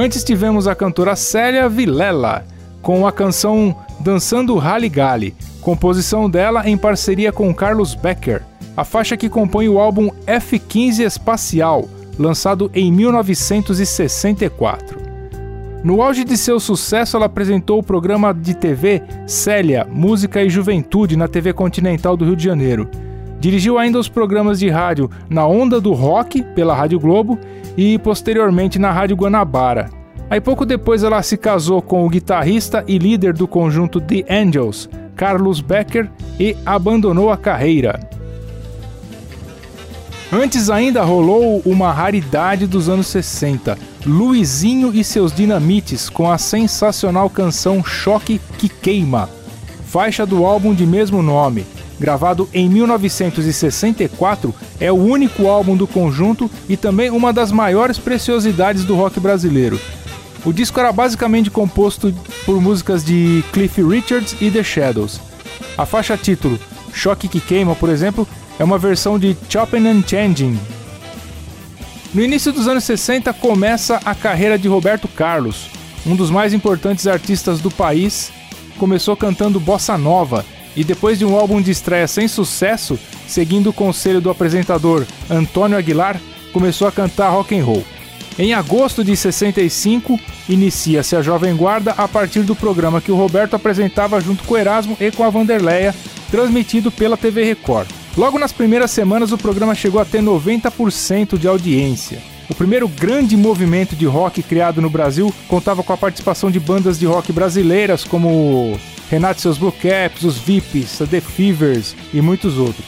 Antes tivemos a cantora Célia Vilela com a canção Dançando Rally Gali, composição dela em parceria com Carlos Becker, a faixa que compõe o álbum F-15 Espacial, lançado em 1964. No auge de seu sucesso, ela apresentou o programa de TV Célia, Música e Juventude na TV Continental do Rio de Janeiro. Dirigiu ainda os programas de rádio Na Onda do Rock, pela Rádio Globo, e posteriormente na Rádio Guanabara. Aí pouco depois ela se casou com o guitarrista e líder do conjunto The Angels, Carlos Becker, e abandonou a carreira. Antes ainda rolou uma raridade dos anos 60, Luizinho e seus Dinamites com a sensacional canção Choque que Queima, faixa do álbum de mesmo nome. Gravado em 1964, é o único álbum do conjunto e também uma das maiores preciosidades do rock brasileiro. O disco era basicamente composto por músicas de Cliff Richards e The Shadows. A faixa título Choque que Queima, por exemplo, é uma versão de Chopping and Changing. No início dos anos 60 começa a carreira de Roberto Carlos, um dos mais importantes artistas do país. Começou cantando bossa nova e depois de um álbum de estreia sem sucesso, seguindo o conselho do apresentador Antônio Aguilar, começou a cantar rock and roll. Em agosto de 65, inicia-se a Jovem Guarda a partir do programa que o Roberto apresentava junto com Erasmo e com a Vanderleia, transmitido pela TV Record. Logo nas primeiras semanas, o programa chegou a ter 90% de audiência. O primeiro grande movimento de rock criado no Brasil contava com a participação de bandas de rock brasileiras como Renato e seus Blue Caps, os Vips, The Fevers e muitos outros.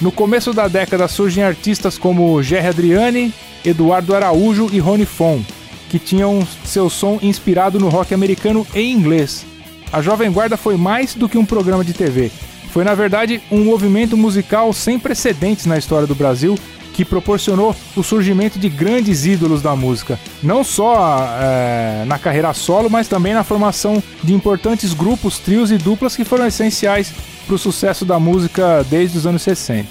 No começo da década surgem artistas como Jerry Adriani, Eduardo Araújo e Rony Fon, que tinham seu som inspirado no rock americano em inglês. A Jovem Guarda foi mais do que um programa de TV. Foi, na verdade, um movimento musical sem precedentes na história do Brasil que proporcionou o surgimento de grandes ídolos da música, não só é, na carreira solo, mas também na formação de importantes grupos, trios e duplas que foram essenciais para o sucesso da música desde os anos 60.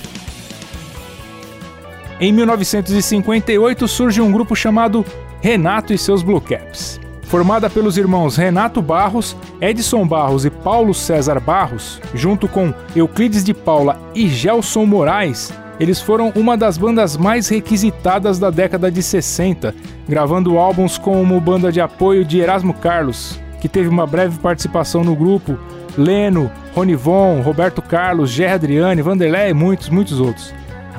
Em 1958 surge um grupo chamado Renato e seus Blue Caps. Formada pelos irmãos Renato Barros, Edson Barros e Paulo César Barros, junto com Euclides de Paula e Gelson Moraes, eles foram uma das bandas mais requisitadas da década de 60, gravando álbuns como banda de apoio de Erasmo Carlos, que teve uma breve participação no grupo, Leno, Ronivon, Roberto Carlos, Gerry Adriane, Vanderlei e muitos, muitos outros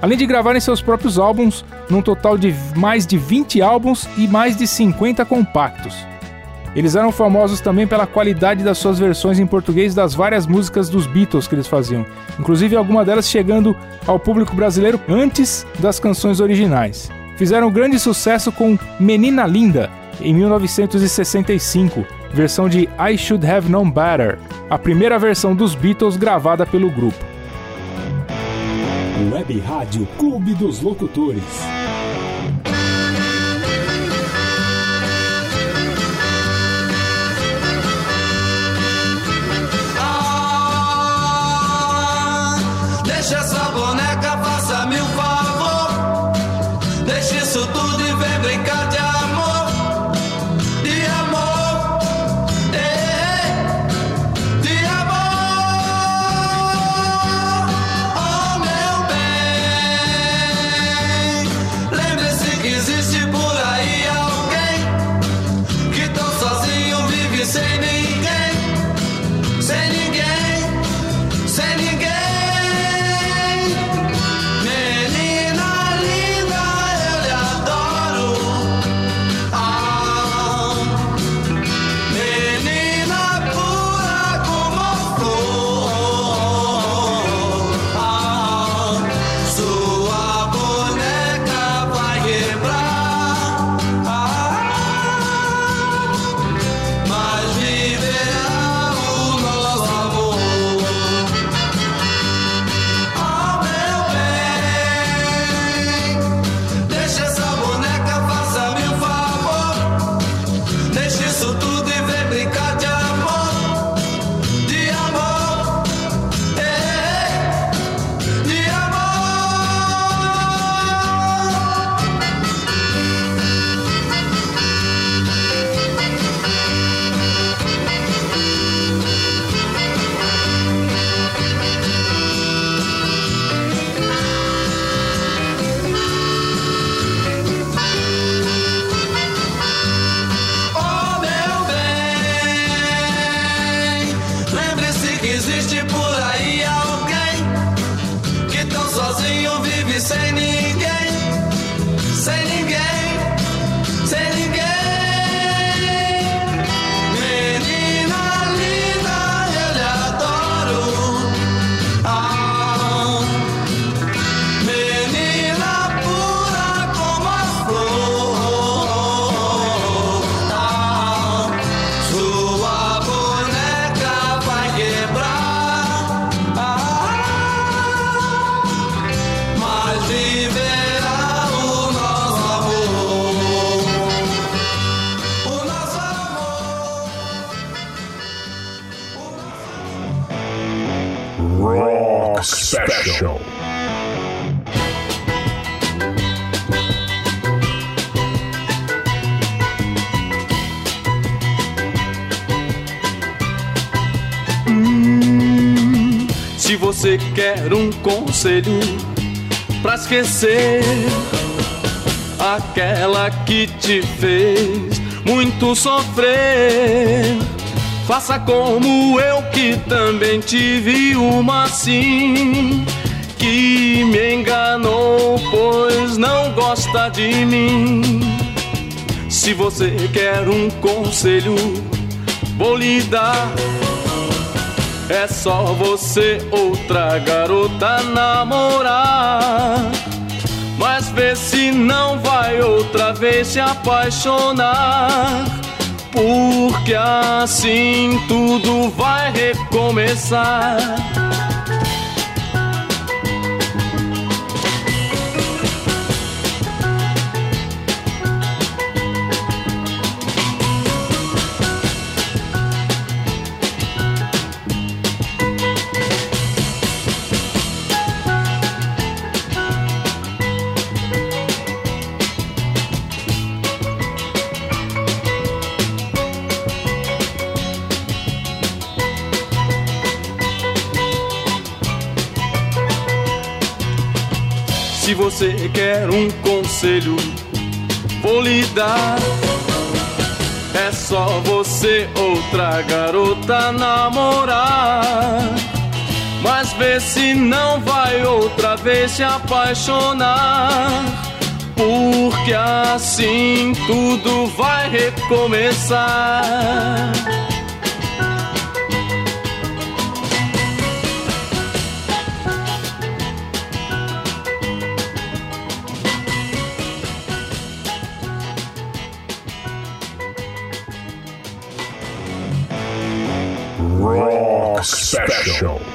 além de gravarem seus próprios álbuns, num total de mais de 20 álbuns e mais de 50 compactos. Eles eram famosos também pela qualidade das suas versões em português das várias músicas dos Beatles que eles faziam, inclusive alguma delas chegando ao público brasileiro antes das canções originais. Fizeram grande sucesso com Menina Linda, em 1965, versão de I Should Have Known Better, a primeira versão dos Beatles gravada pelo grupo. Web Rádio Clube dos Locutores. Conselho pra esquecer aquela que te fez muito sofrer. Faça como eu que também tive uma assim que me enganou, pois não gosta de mim. Se você quer um conselho, vou lhe dar. É só você outra garota namorar. Mas vê se não vai outra vez se apaixonar. Porque assim tudo vai recomeçar. Conselho, vou lhe dar. É só você outra garota namorar. Mas vê se não vai outra vez se apaixonar. Porque assim tudo vai recomeçar. Special. Pobre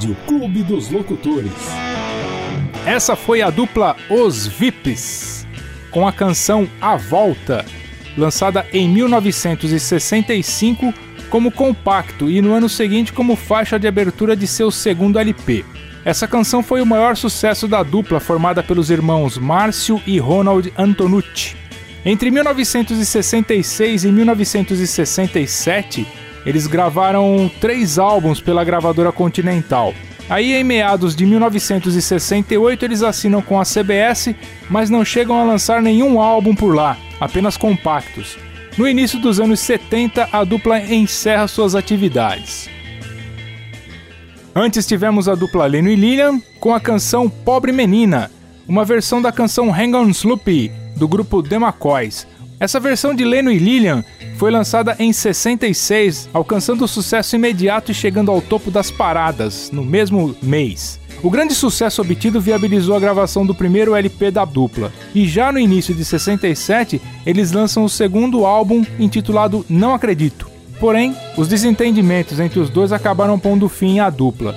Rádio Clube dos Locutores. Essa foi a dupla Os Vips, com a canção A Volta, lançada em 1965 como compacto e no ano seguinte como faixa de abertura de seu segundo LP. Essa canção foi o maior sucesso da dupla formada pelos irmãos Márcio e Ronald Antonucci. Entre 1966 e 1967, eles gravaram três álbuns pela gravadora Continental. Aí, em meados de 1968, eles assinam com a CBS, mas não chegam a lançar nenhum álbum por lá, apenas compactos. No início dos anos 70, a dupla encerra suas atividades. Antes tivemos a dupla Leno e Lilian com a canção Pobre Menina, uma versão da canção Hang On Sloopy, do grupo The McCoys. Essa versão de Leno e Lilian foi lançada em 66, alcançando sucesso imediato e chegando ao topo das paradas no mesmo mês. O grande sucesso obtido viabilizou a gravação do primeiro LP da dupla, e já no início de 67 eles lançam o segundo álbum intitulado Não Acredito. Porém, os desentendimentos entre os dois acabaram pondo fim à dupla.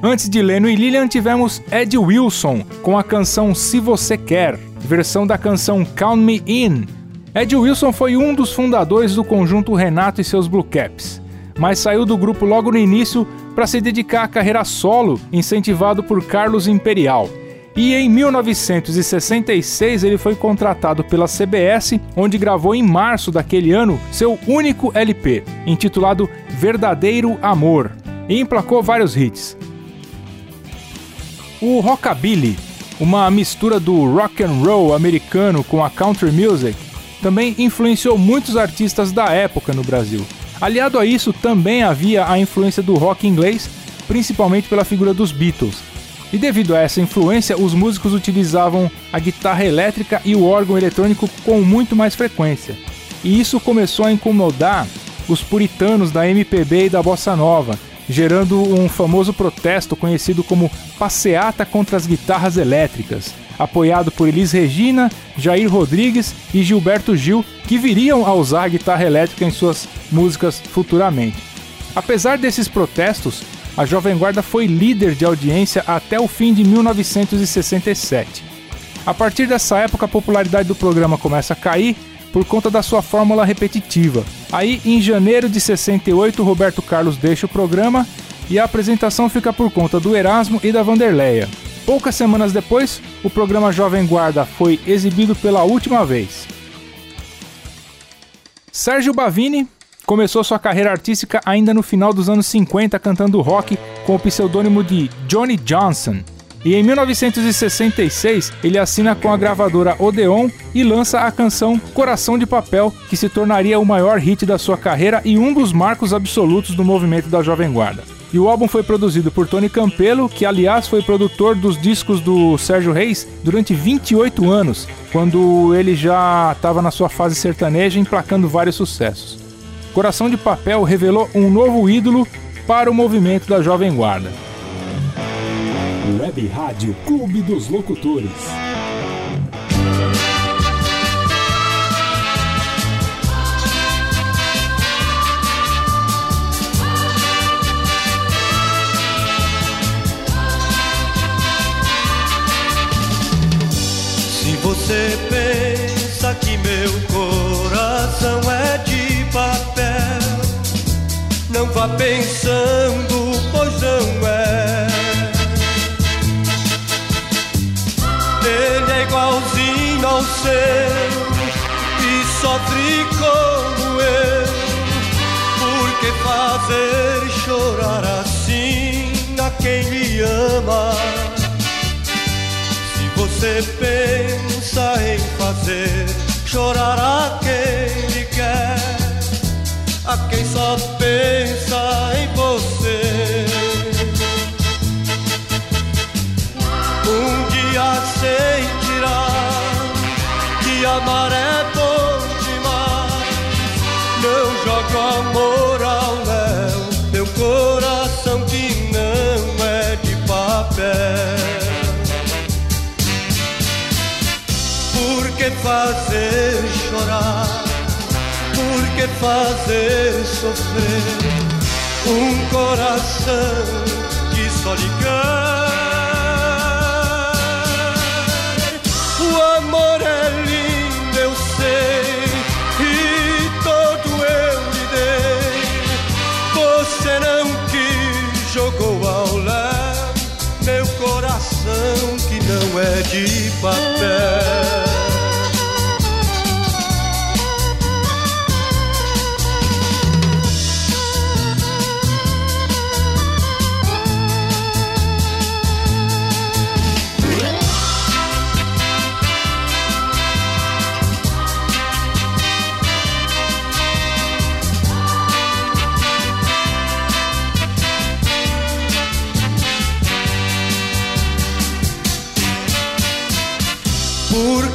Antes de Leno e Lilian tivemos Ed Wilson com a canção Se Você Quer, versão da canção Count Me In. Ed Wilson foi um dos fundadores do conjunto Renato e seus Blue Caps, mas saiu do grupo logo no início para se dedicar à carreira solo, incentivado por Carlos Imperial. E em 1966 ele foi contratado pela CBS, onde gravou em março daquele ano seu único LP, intitulado Verdadeiro Amor, e emplacou vários hits. O rockabilly, uma mistura do rock and roll americano com a country music, também influenciou muitos artistas da época no Brasil. Aliado a isso, também havia a influência do rock inglês, principalmente pela figura dos Beatles. E devido a essa influência, os músicos utilizavam a guitarra elétrica e o órgão eletrônico com muito mais frequência. E isso começou a incomodar os puritanos da MPB e da bossa nova, gerando um famoso protesto conhecido como Passeata contra as Guitarras Elétricas, apoiado por Elis Regina, Jair Rodrigues e Gilberto Gil, que viriam a usar a guitarra elétrica em suas músicas futuramente. Apesar desses protestos, a Jovem Guarda foi líder de audiência até o fim de 1967. A partir dessa época, a popularidade do programa começa a cair por conta da sua fórmula repetitiva. Aí, em janeiro de 68, Roberto Carlos deixa o programa e a apresentação fica por conta do Erasmo e da Vanderleia. Poucas semanas depois, o programa Jovem Guarda foi exibido pela última vez. Sérgio Bavini começou sua carreira artística ainda no final dos anos 50 cantando rock com o pseudônimo de Johnny Johnson. E em 1966 ele assina com a gravadora Odeon e lança a canção Coração de Papel, que se tornaria o maior hit da sua carreira e um dos marcos absolutos do movimento da Jovem Guarda. E o álbum foi produzido por Tony Campelo, que aliás foi produtor dos discos do Sérgio Reis durante 28 anos, quando ele já estava na sua fase sertaneja emplacando vários sucessos. Coração de Papel revelou um novo ídolo para o movimento da Jovem Guarda. Web Rádio Clube dos Locutores. Se você pensa que meu coração é de papel, não vá pensando, pois não igualzinho ao seu e sofre como eu. Por que fazer chorar assim a quem lhe ama? Se você pensa em fazer chorar a quem lhe quer, a quem só pensa amar é bom demais. Não jogue o amor ao léu, meu coração que não é de papel. Por que fazer chorar? Por que fazer sofrer um coração que só lhe quer? O amor é de papel.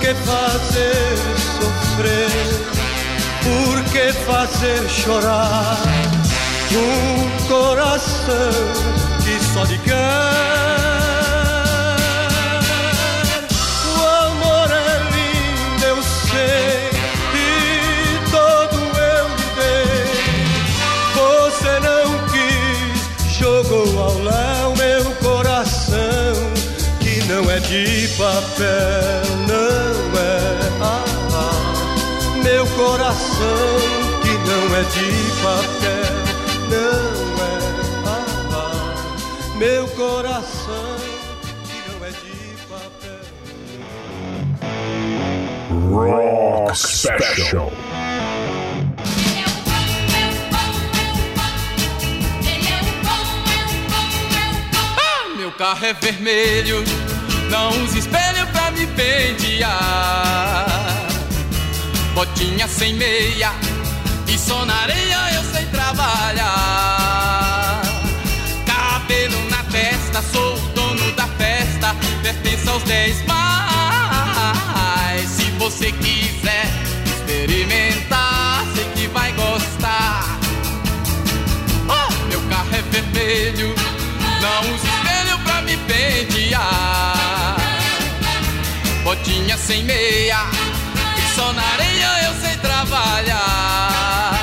Que fazer sofrer? Por que fazer chorar? Um coração que só quer. Coração que não é de papel, não é. Ah. Meu coração que não é de Rock Special. Ah, meu carro é vermelho, não use espelho pra me pentear. Botinha sem meia e só na areia eu sei trabalhar. Cabelo na testa, sou o dono da festa, pertence aos dez mais. Se você quiser experimentar, sei que vai gostar. Oh, meu carro é vermelho, não use espelho pra me pentear. Botinha sem meia, só na areia eu sei trabalhar.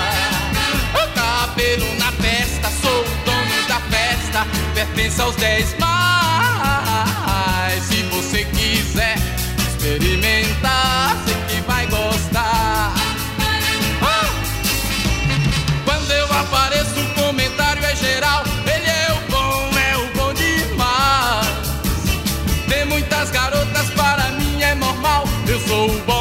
Cabelo na testa, sou o dono da festa, pertence aos dez mais. Se você quiser experimentar, sei que vai gostar. Quando eu apareço, o comentário é geral. Ele é o bom, é o bom demais. Tem muitas garotas, para mim é normal. Eu sou o bom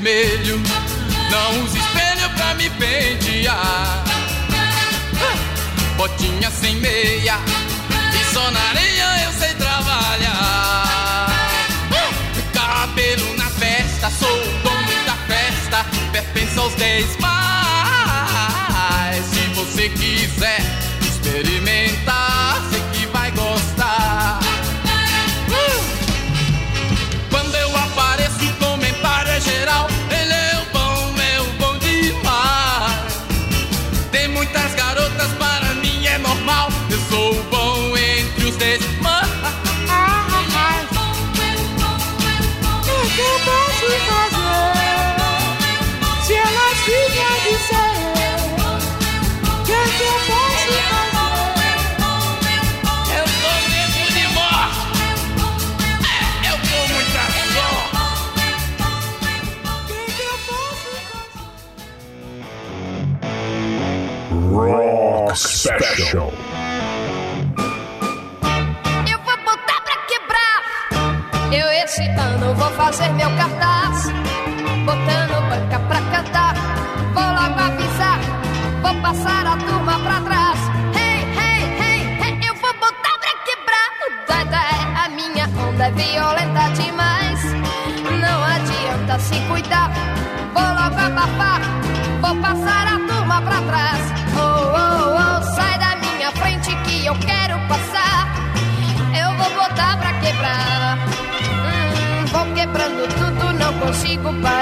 vermelho, não use espelho pra me pentear. Ah, Botinha sem meia, e só na areia eu sei trabalhar. Ah, Cabelo na festa, sou o dono da festa, pertence aos dez mais. Se você quiser Special. Eu vou botar pra quebrar. Eu esse ano vou fazer meu cartaz. Botando banca pra cantar. Vou logo avisar. Vou passar tudo, não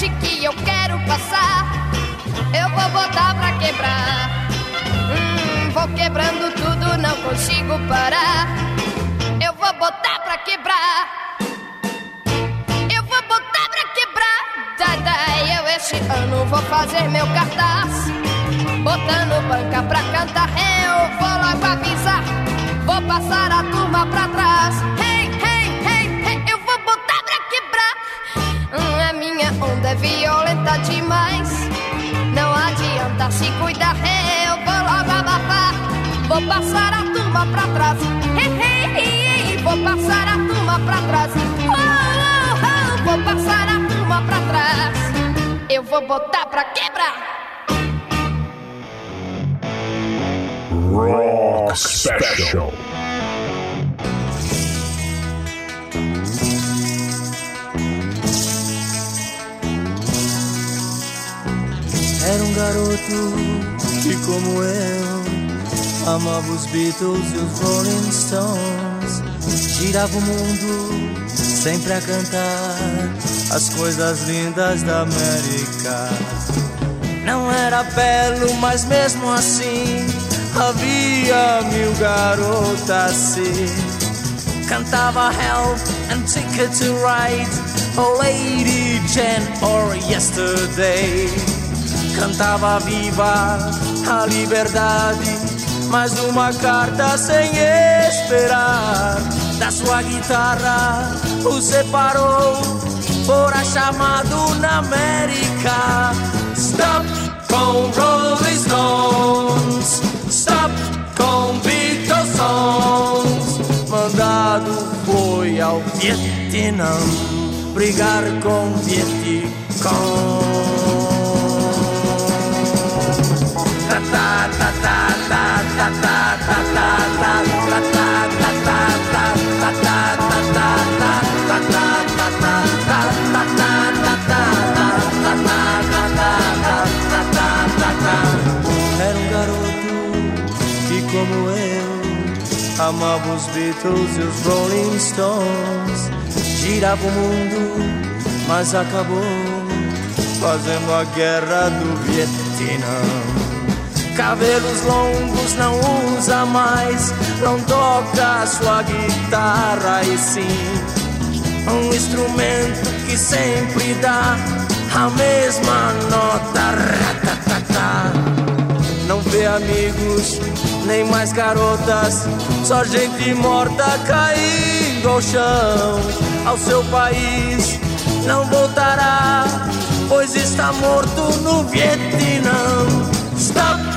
frente que eu quero passar. Eu vou botar pra quebrar. Hum, vou quebrando tudo, não consigo parar. Eu vou botar pra quebrar. Eu vou botar pra quebrar. Dai, eu esse ano vou fazer meu cartaz. Botando banca pra cantar. Eu vou logo avisar. Vou passar a turma pra trás. é violenta demais. Não adianta se cuidar, é, eu vou logo abafar. Vou passar a turma pra trás. Vou passar a turma pra trás. Oh, oh, oh, vou passar a turma pra trás. Eu vou botar pra quebrar. Rock Special. Garoto que, como eu, amava os Beatles e os Rolling Stones. Girava o mundo sempre a cantar as coisas lindas da América. Não era belo, mas mesmo assim havia mil garotas assim. Cantava Help and Ticket to Ride, Oh Lady Jane or Yesterday. Cantava Viva a Liberdade, mais uma carta sem esperar. Da sua guitarra o separou, fora chamado na América. Stop com Rolling Stones, stop com Beatles songs. Mandado foi ao Vietnã brigar com Vietcong. Como eu, amava os Beatles e os Rolling Stones. Girava o mundo, mas acabou fazendo a guerra do Vietnã. Cabelos longos não usa mais, não toca sua guitarra e sim um instrumento que sempre dá a mesma nota. Ratatata. Não vê amigos, nem mais garotas, só gente morta caindo ao chão. Ao seu país não voltará, pois está morto no Vietnã. Stop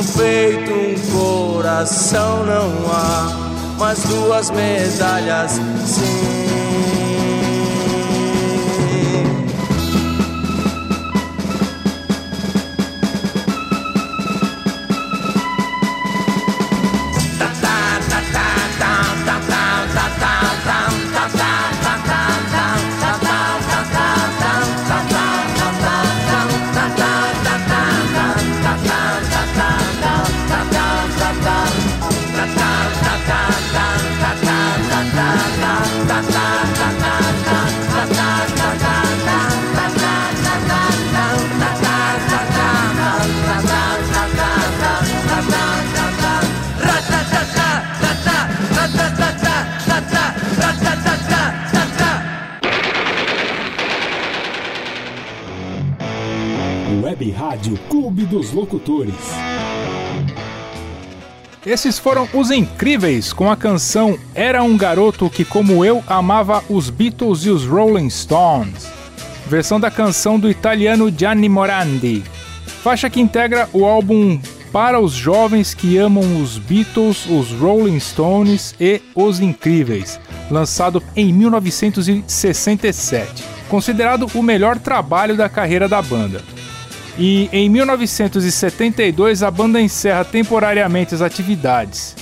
No peito um coração não há, mas duas medalhas sim. Locutores. Esses foram os Incríveis com a canção Era um Garoto que, como eu, amava os Beatles e os Rolling Stones. Versão da canção do italiano Gianni Morandi. Faixa que integra o álbum Para os Jovens que Amam os Beatles, os Rolling Stones e os Incríveis, lançado em 1967. Considerado o melhor trabalho da carreira da banda. E em 1972 a banda encerra temporariamente as atividades.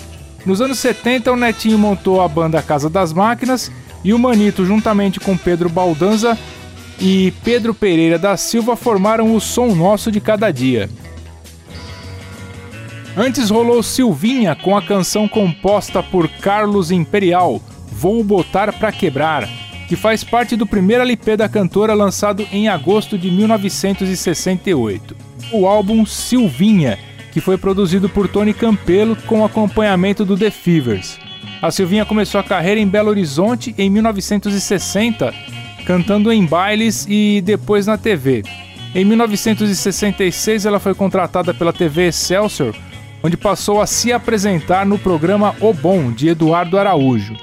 Nos anos 70 o Netinho montou a banda Casa das Máquinas e o Manito, juntamente com Pedro Baldanza e Pedro Pereira da Silva, formaram o Som Nosso de Cada Dia. Antes rolou Silvinha com a canção composta por Carlos Imperial, Vou Botar Pra Quebrar, que faz parte do primeiro LP da cantora lançado em agosto de 1968. O álbum Silvinha, que foi produzido por Tony Campelo com acompanhamento do The Fevers. A Silvinha começou a carreira em Belo Horizonte em 1960, cantando em bailes e depois na TV. Em 1966 ela foi contratada pela TV Excelsior, onde passou a se apresentar no programa O Bom, de Eduardo Araújo.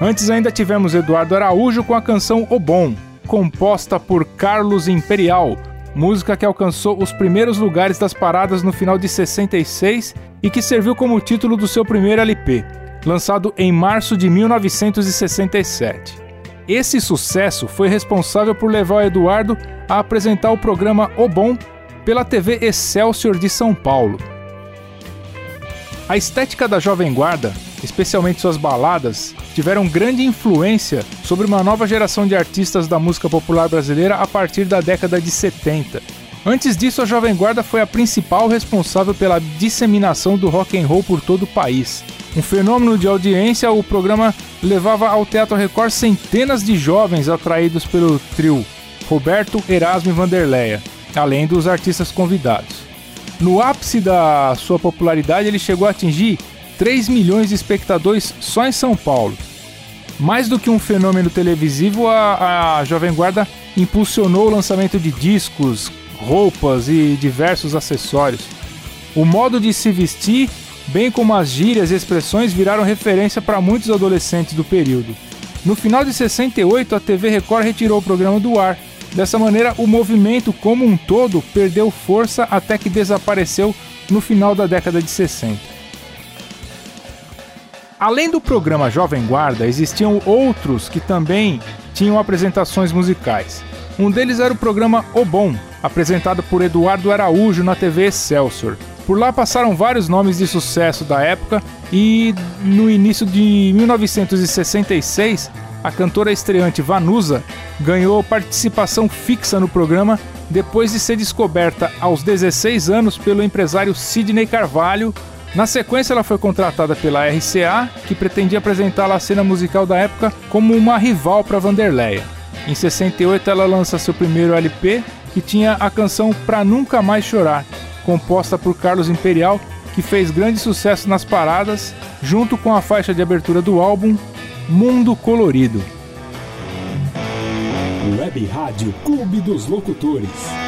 Antes ainda tivemos Eduardo Araújo com a canção O Bom, composta por Carlos Imperial, música que alcançou os primeiros lugares das paradas no final de 66 e que serviu como título do seu primeiro LP, lançado em março de 1967. Esse sucesso foi responsável por levar o Eduardo a apresentar o programa O Bom pela TV Excelsior de São Paulo. A estética da Jovem Guarda, especialmente suas baladas, tiveram grande influência sobre uma nova geração de artistas da música popular brasileira a partir da década de 70. Antes disso, a Jovem Guarda foi a principal responsável pela disseminação do rock and roll por todo o país. Um fenômeno de audiência, o programa levava ao Teatro Record centenas de jovens atraídos pelo trio Roberto, Erasmo e Vanderleia, além dos artistas convidados. No ápice da sua popularidade, ele chegou a atingir 3 milhões de espectadores só em São Paulo. Mais do que um fenômeno televisivo, a, a Jovem Guarda impulsionou o lançamento de discos, roupas e diversos acessórios. O modo de se vestir, bem como as gírias e expressões, viraram referência para muitos adolescentes do período. No final de 68, a TV Record retirou o programa do ar. Dessa maneira, o movimento como um todo perdeu força até que desapareceu no final da década de 60. Além do programa Jovem Guarda, existiam outros que também tinham apresentações musicais. Um deles era o programa O Bom, apresentado por Eduardo Araújo na TV Excelsior. Por lá passaram vários nomes de sucesso da época e no início de 1966, a cantora estreante Vanusa ganhou participação fixa no programa depois de ser descoberta aos 16 anos pelo empresário Sidney Carvalho. Na sequência, ela foi contratada pela RCA, que pretendia apresentá-la à cena musical da época como uma rival para Vanderleia. Em 68, ela lança seu primeiro LP, que tinha a canção Pra Nunca Mais Chorar, composta por Carlos Imperial, que fez grande sucesso nas paradas, junto com a faixa de abertura do álbum Mundo Colorido. Web Rádio Clube dos Locutores.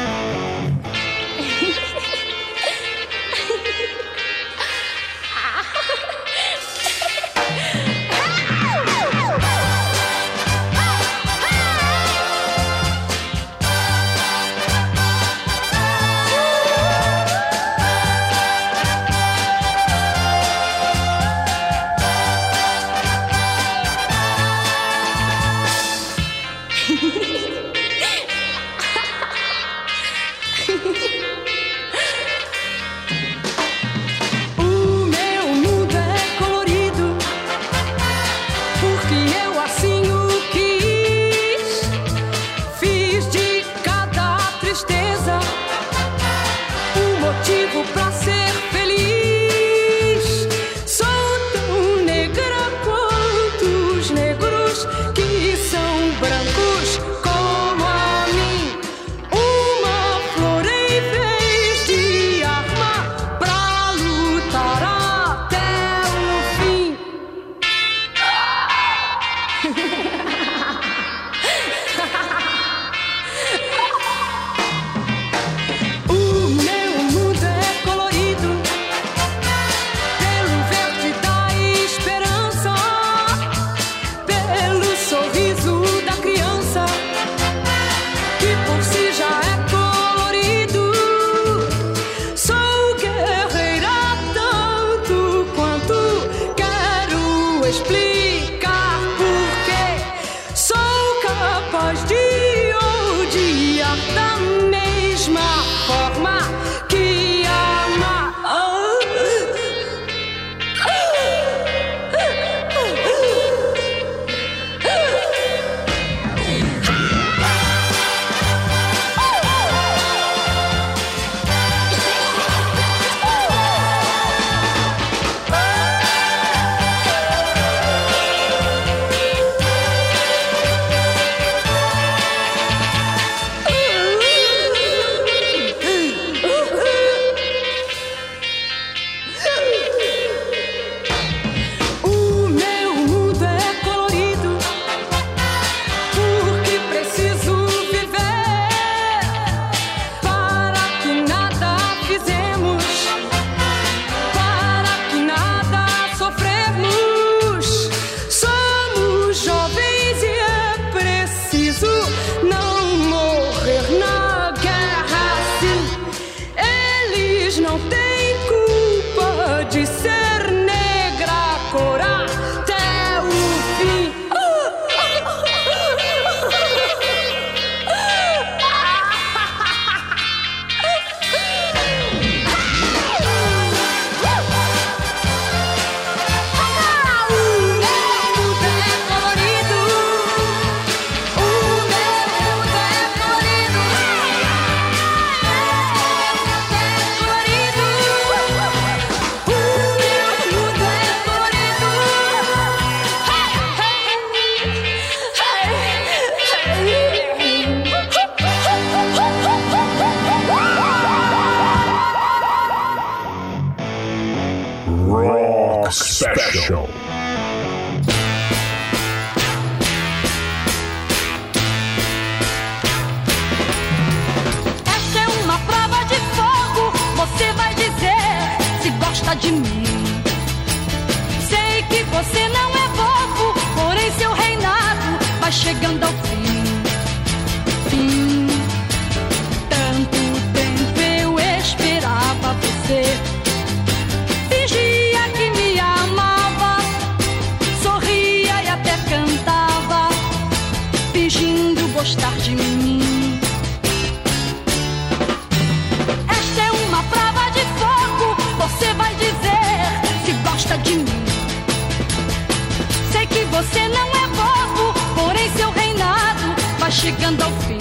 Você não é bobo, porém seu reinado vai chegando ao fim.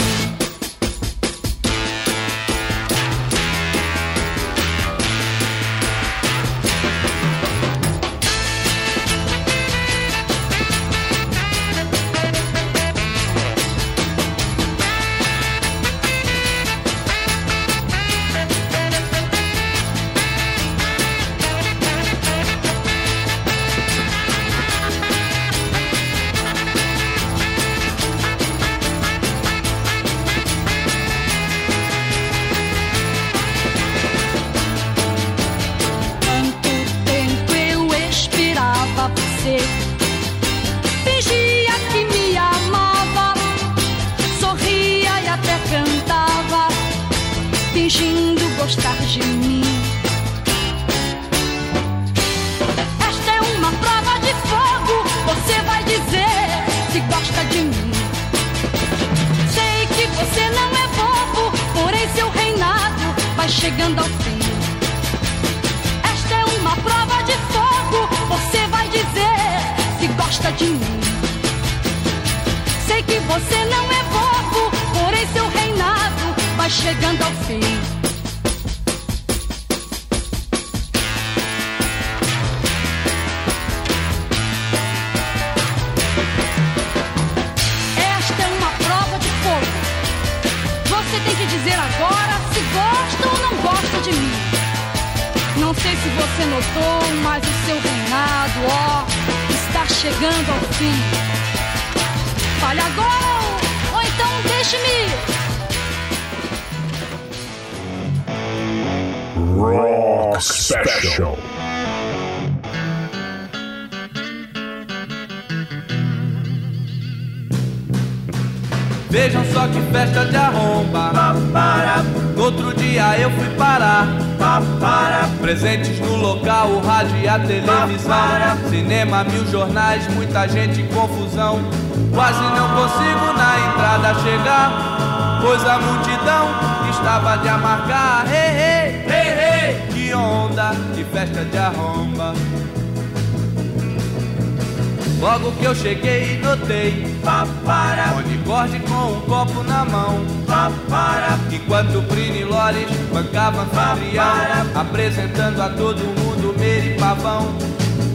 Apresentando a todo mundo Meire Pavão.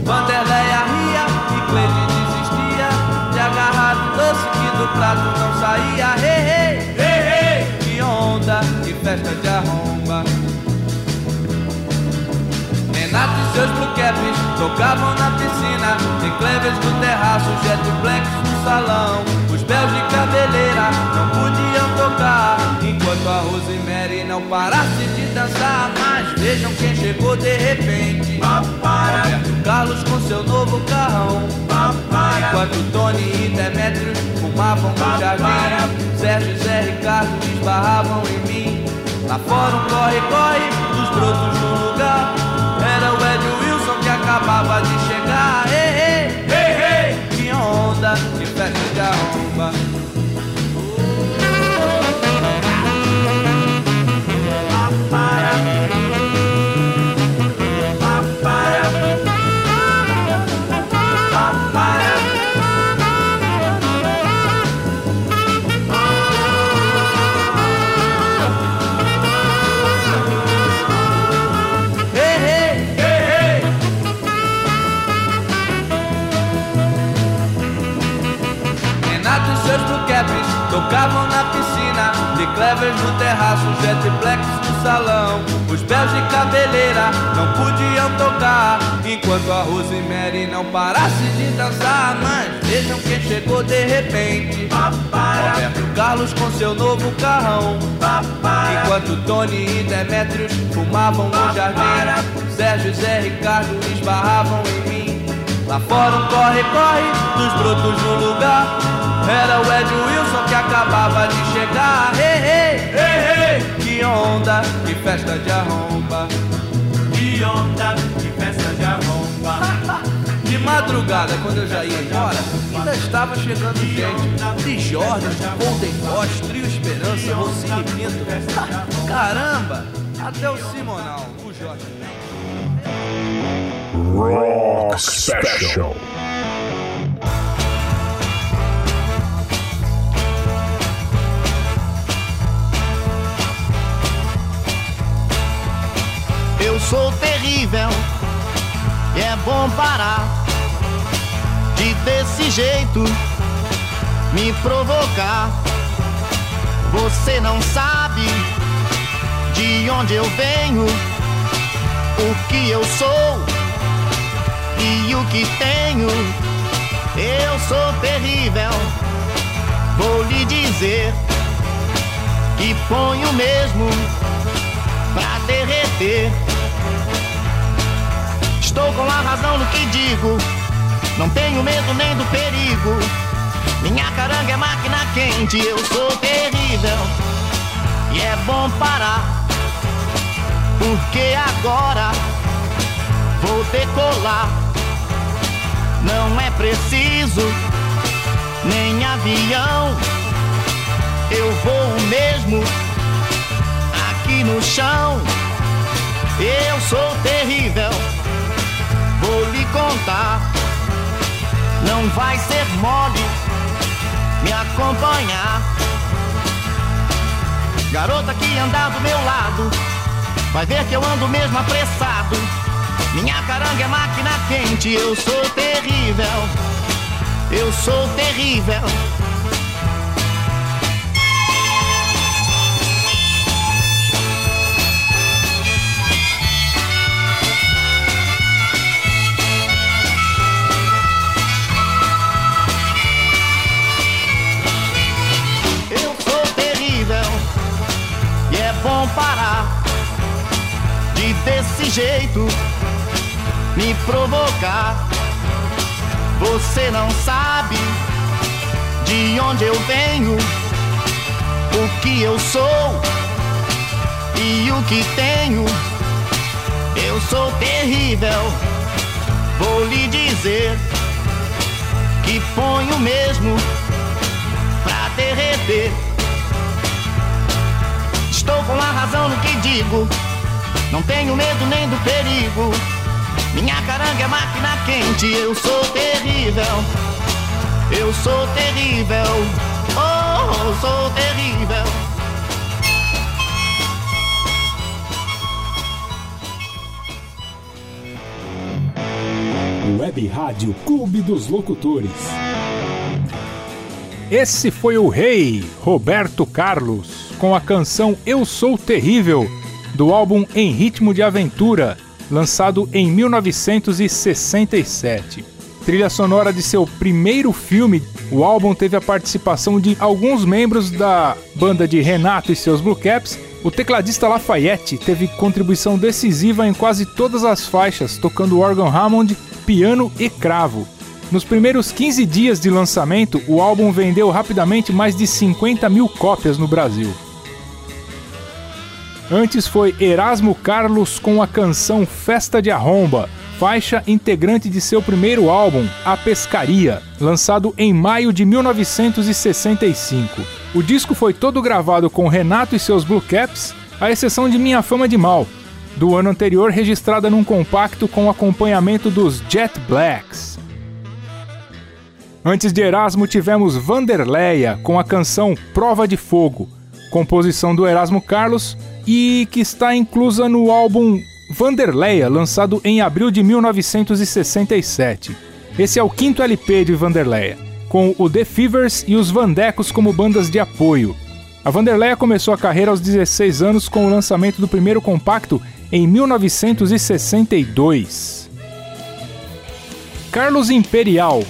Vanderleia ria e Cleide desistia. De agarrar um doce que do prato não saía. Hey, hey, hey, hey Que onda, que festa de arromba. Renato e seus blue caps tocavam na piscina. Tem clevers no terraço, jetplex no salão. Os belos de cabeleira não podiam tocar. Enquanto a Rosemary não parasse de dançar vejam quem chegou de repente. Roberto Carlos com seu novo carrão. Enquanto Tony e Demetrius fumavam no jardim. Sérgio e Zé Ricardo esbarravam em mim. Lá fora um corre-corre dos brotos do lugar. Era o Ed Wilson que acabava de cabeleira não podiam tocar Enquanto a Rosemary não parasse de dançar. Mas vejam quem chegou de repente. Roberto Carlos com seu novo carrão. Enquanto Tony e Demetrius fumavam no jardim Sérgio e Zé Ricardo esbarravam em mim. Lá fora um corre-corre dos brotos no lugar. Era o Ed Wilson que acabava de chegar. Hey, hey, hey, hey. Que onda, que festa de arromba Que onda, festa de arromba De madrugada, quando eu já ia embora, ainda estava chegando gente. De Jordan, Golden Boss, Trio Esperança, Rocinho Pinto. Caramba! Até o Simonal, o Jorge. Rock Special. Eu sou terrível e é bom parar de desse jeito me provocar. Você não sabe de onde eu venho, o que eu sou e o que tenho. Eu sou terrível, vou lhe dizer que ponho mesmo pra derreter. Estou com a razão no que digo, não tenho medo nem do perigo. Minha caranga é máquina quente, eu sou terrível e é bom parar, porque agora vou decolar. Não é preciso nem avião, eu vou mesmo aqui no chão. Eu sou terrível, contar. Não vai ser mole me acompanhar. Garota que anda do meu lado, vai ver que eu ando mesmo apressado. Minha caranga é máquina quente, eu sou terrível. Eu sou terrível. Desse jeito me provocar. Você não sabe de onde eu venho, o que eu sou e o que tenho. Eu sou terrível, vou lhe dizer que ponho mesmo pra derreter. Estou com a razão no que digo, não tenho medo nem do perigo. Minha caranga é máquina quente, eu sou terrível. Eu sou terrível, oh, sou terrível. Web Rádio Clube dos Locutores. Esse foi o rei Roberto Carlos com a canção Eu Sou Terrível do álbum Em Ritmo de Aventura, lançado em 1967. Trilha sonora de seu primeiro filme, o álbum teve a participação de alguns membros da banda de Renato e seus Blue Caps. O tecladista Lafayette teve contribuição decisiva em quase todas as faixas, tocando órgão Hammond, piano e cravo. Nos primeiros 15 dias de lançamento, o álbum vendeu rapidamente mais de 50 mil cópias no Brasil. Antes foi Erasmo Carlos com a canção Festa de Arromba, faixa integrante de seu primeiro álbum, A Pescaria, lançado em maio de 1965. O disco foi todo gravado com Renato e seus Blue Caps, à exceção de Minha Fama de Mal, do ano anterior registrada num compacto com acompanhamento dos Jet Blacks. Antes de Erasmo tivemos Vanderleia com a canção Prova de Fogo, composição do Erasmo Carlos e que está inclusa no álbum Vanderleia, lançado em abril de 1967. Esse é o quinto LP de Vanderleia, com o The Fevers e os Vandecos como bandas de apoio. A Vanderleia começou a carreira aos 16 anos com o lançamento do primeiro compacto em 1962. Carlos Imperial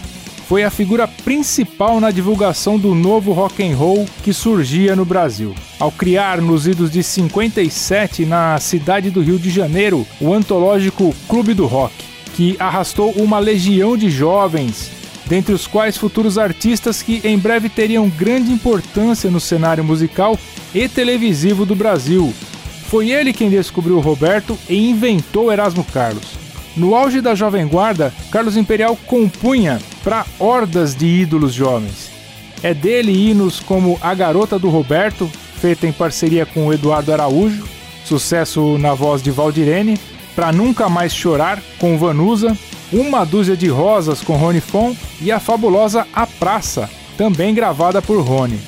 foi a figura principal na divulgação do novo rock and roll que surgia no Brasil. Ao criar nos idos de 57 na cidade do Rio de Janeiro o antológico Clube do Rock, que arrastou uma legião de jovens, dentre os quais futuros artistas que em breve teriam grande importância no cenário musical e televisivo do Brasil. Foi ele quem descobriu Roberto e inventou Erasmo Carlos. No auge da Jovem Guarda, Carlos Imperial compunha para hordas de ídolos jovens. É dele hinos como A Garota do Roberto, feita em parceria com Eduardo Araújo, sucesso na voz de Valdirene, Pra Nunca Mais Chorar, com Vanusa, Uma Dúzia de Rosas, com Rony Fon, e a fabulosa A Praça, também gravada por Rony.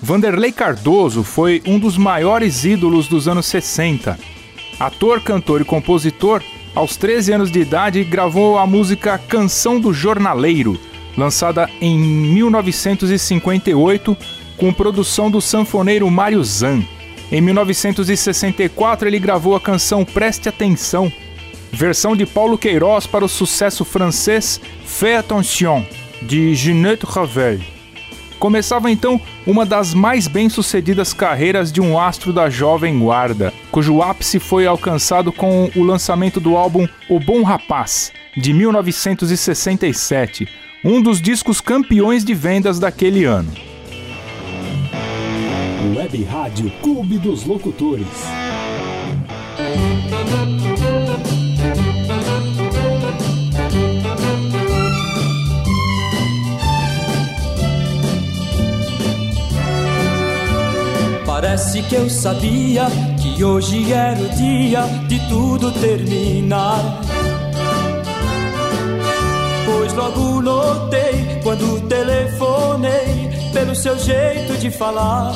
Vanderlei Cardoso foi um dos maiores ídolos dos anos 60. Ator, cantor e compositor, aos 13 anos de idade gravou a música Canção do Jornaleiro, lançada em 1958 com produção do sanfoneiro Mário Zan. Em 1964 ele gravou a canção Preste Atenção, versão de Paulo Queiroz para o sucesso francês Fais Attention, de Ginette Ravel. Começava então uma das mais bem-sucedidas carreiras de um astro da Jovem Guarda, cujo ápice foi alcançado com o lançamento do álbum O Bom Rapaz, de 1967, um dos discos campeões de vendas daquele ano. Web Rádio Clube dos Locutores. Parece que eu sabia que hoje era o dia de tudo terminar. Pois logo notei quando telefonei pelo seu jeito de falar.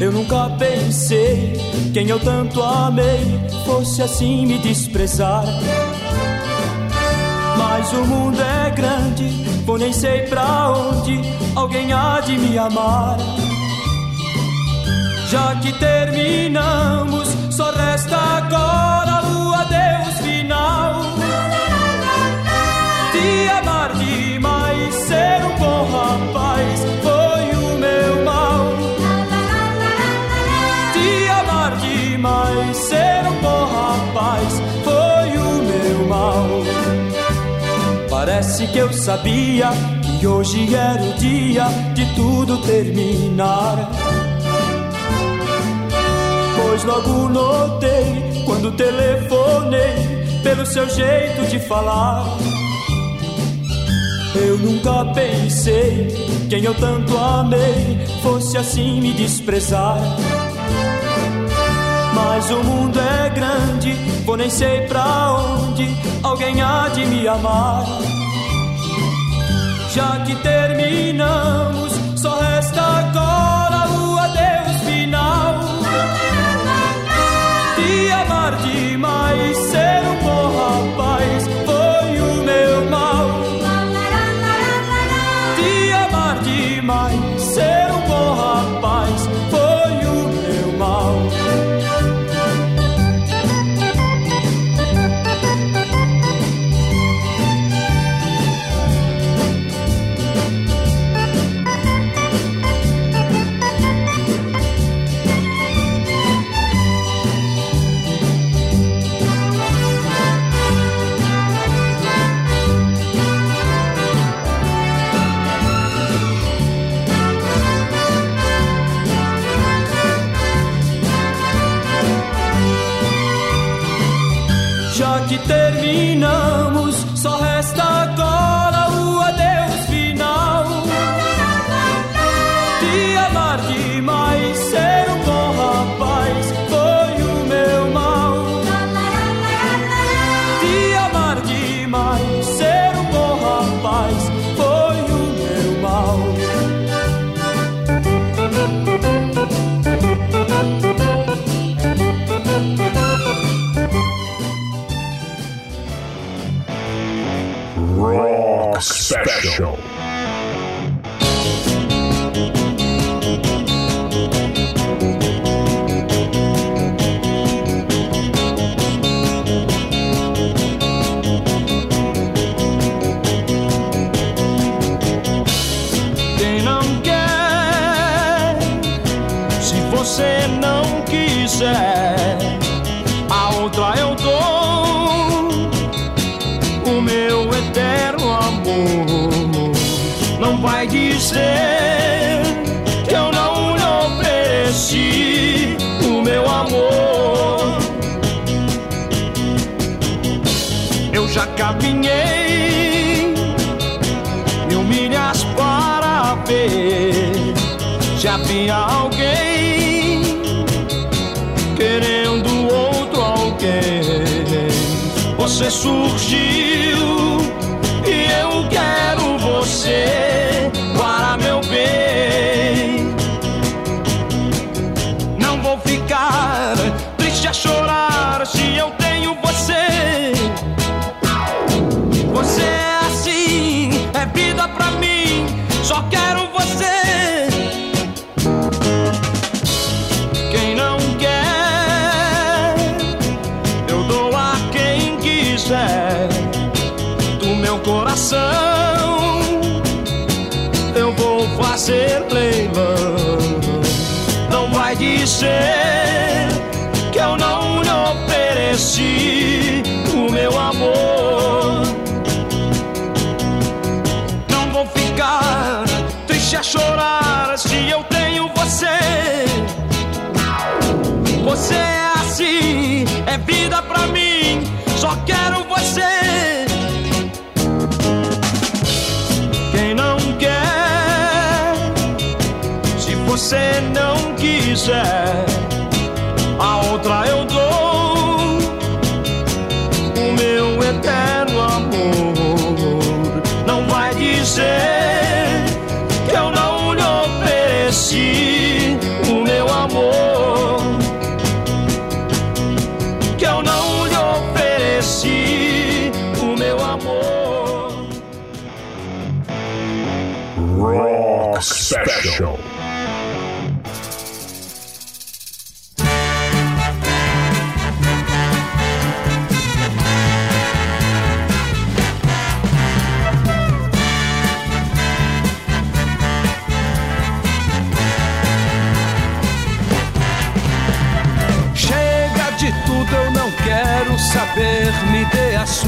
Eu nunca pensei quem eu tanto amei fosse assim me desprezar. Mas o mundo é grande, vou nem sei pra onde alguém há de me amar. Já que terminamos, só resta agora o adeus final. Te amar demais, ser um bom rapaz, foi o meu mal. Te amar demais, ser um bom rapaz, foi o meu mal. Parece que eu sabia que hoje era o dia de tudo terminar. Pois logo notei quando telefonei pelo seu jeito de falar. Eu nunca pensei quem eu tanto amei fosse assim me desprezar. Mas o mundo é grande, vou nem sei pra onde alguém há de me amar. Já que terminamos, só resta agora demais, ser um Special. Você surgiu que eu não lhe ofereci o meu amor. Não vou ficar triste a chorar se eu tenho você. Você é assim, é vida pra mim, só quero você. Quem não quer, se você não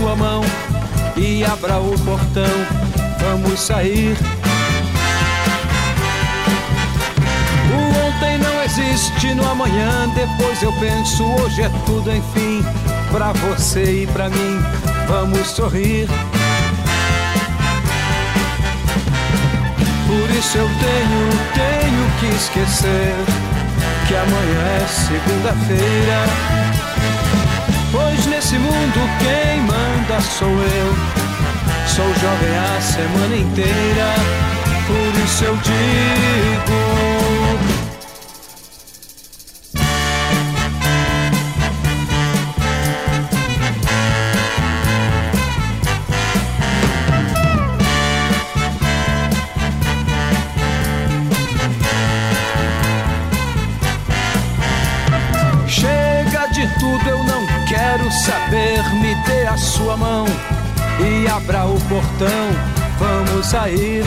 sua mão e abra o portão. Vamos sair. O ontem não existe no amanhã. Depois eu penso, hoje é tudo, enfim. Pra você e pra mim, vamos sorrir. Por isso eu tenho, tenho que esquecer que amanhã é segunda-feira. Nesse mundo quem manda sou eu. Sou jovem a semana inteira, por isso eu digo. Saber. Me dê a sua mão e abra o portão. Vamos sair.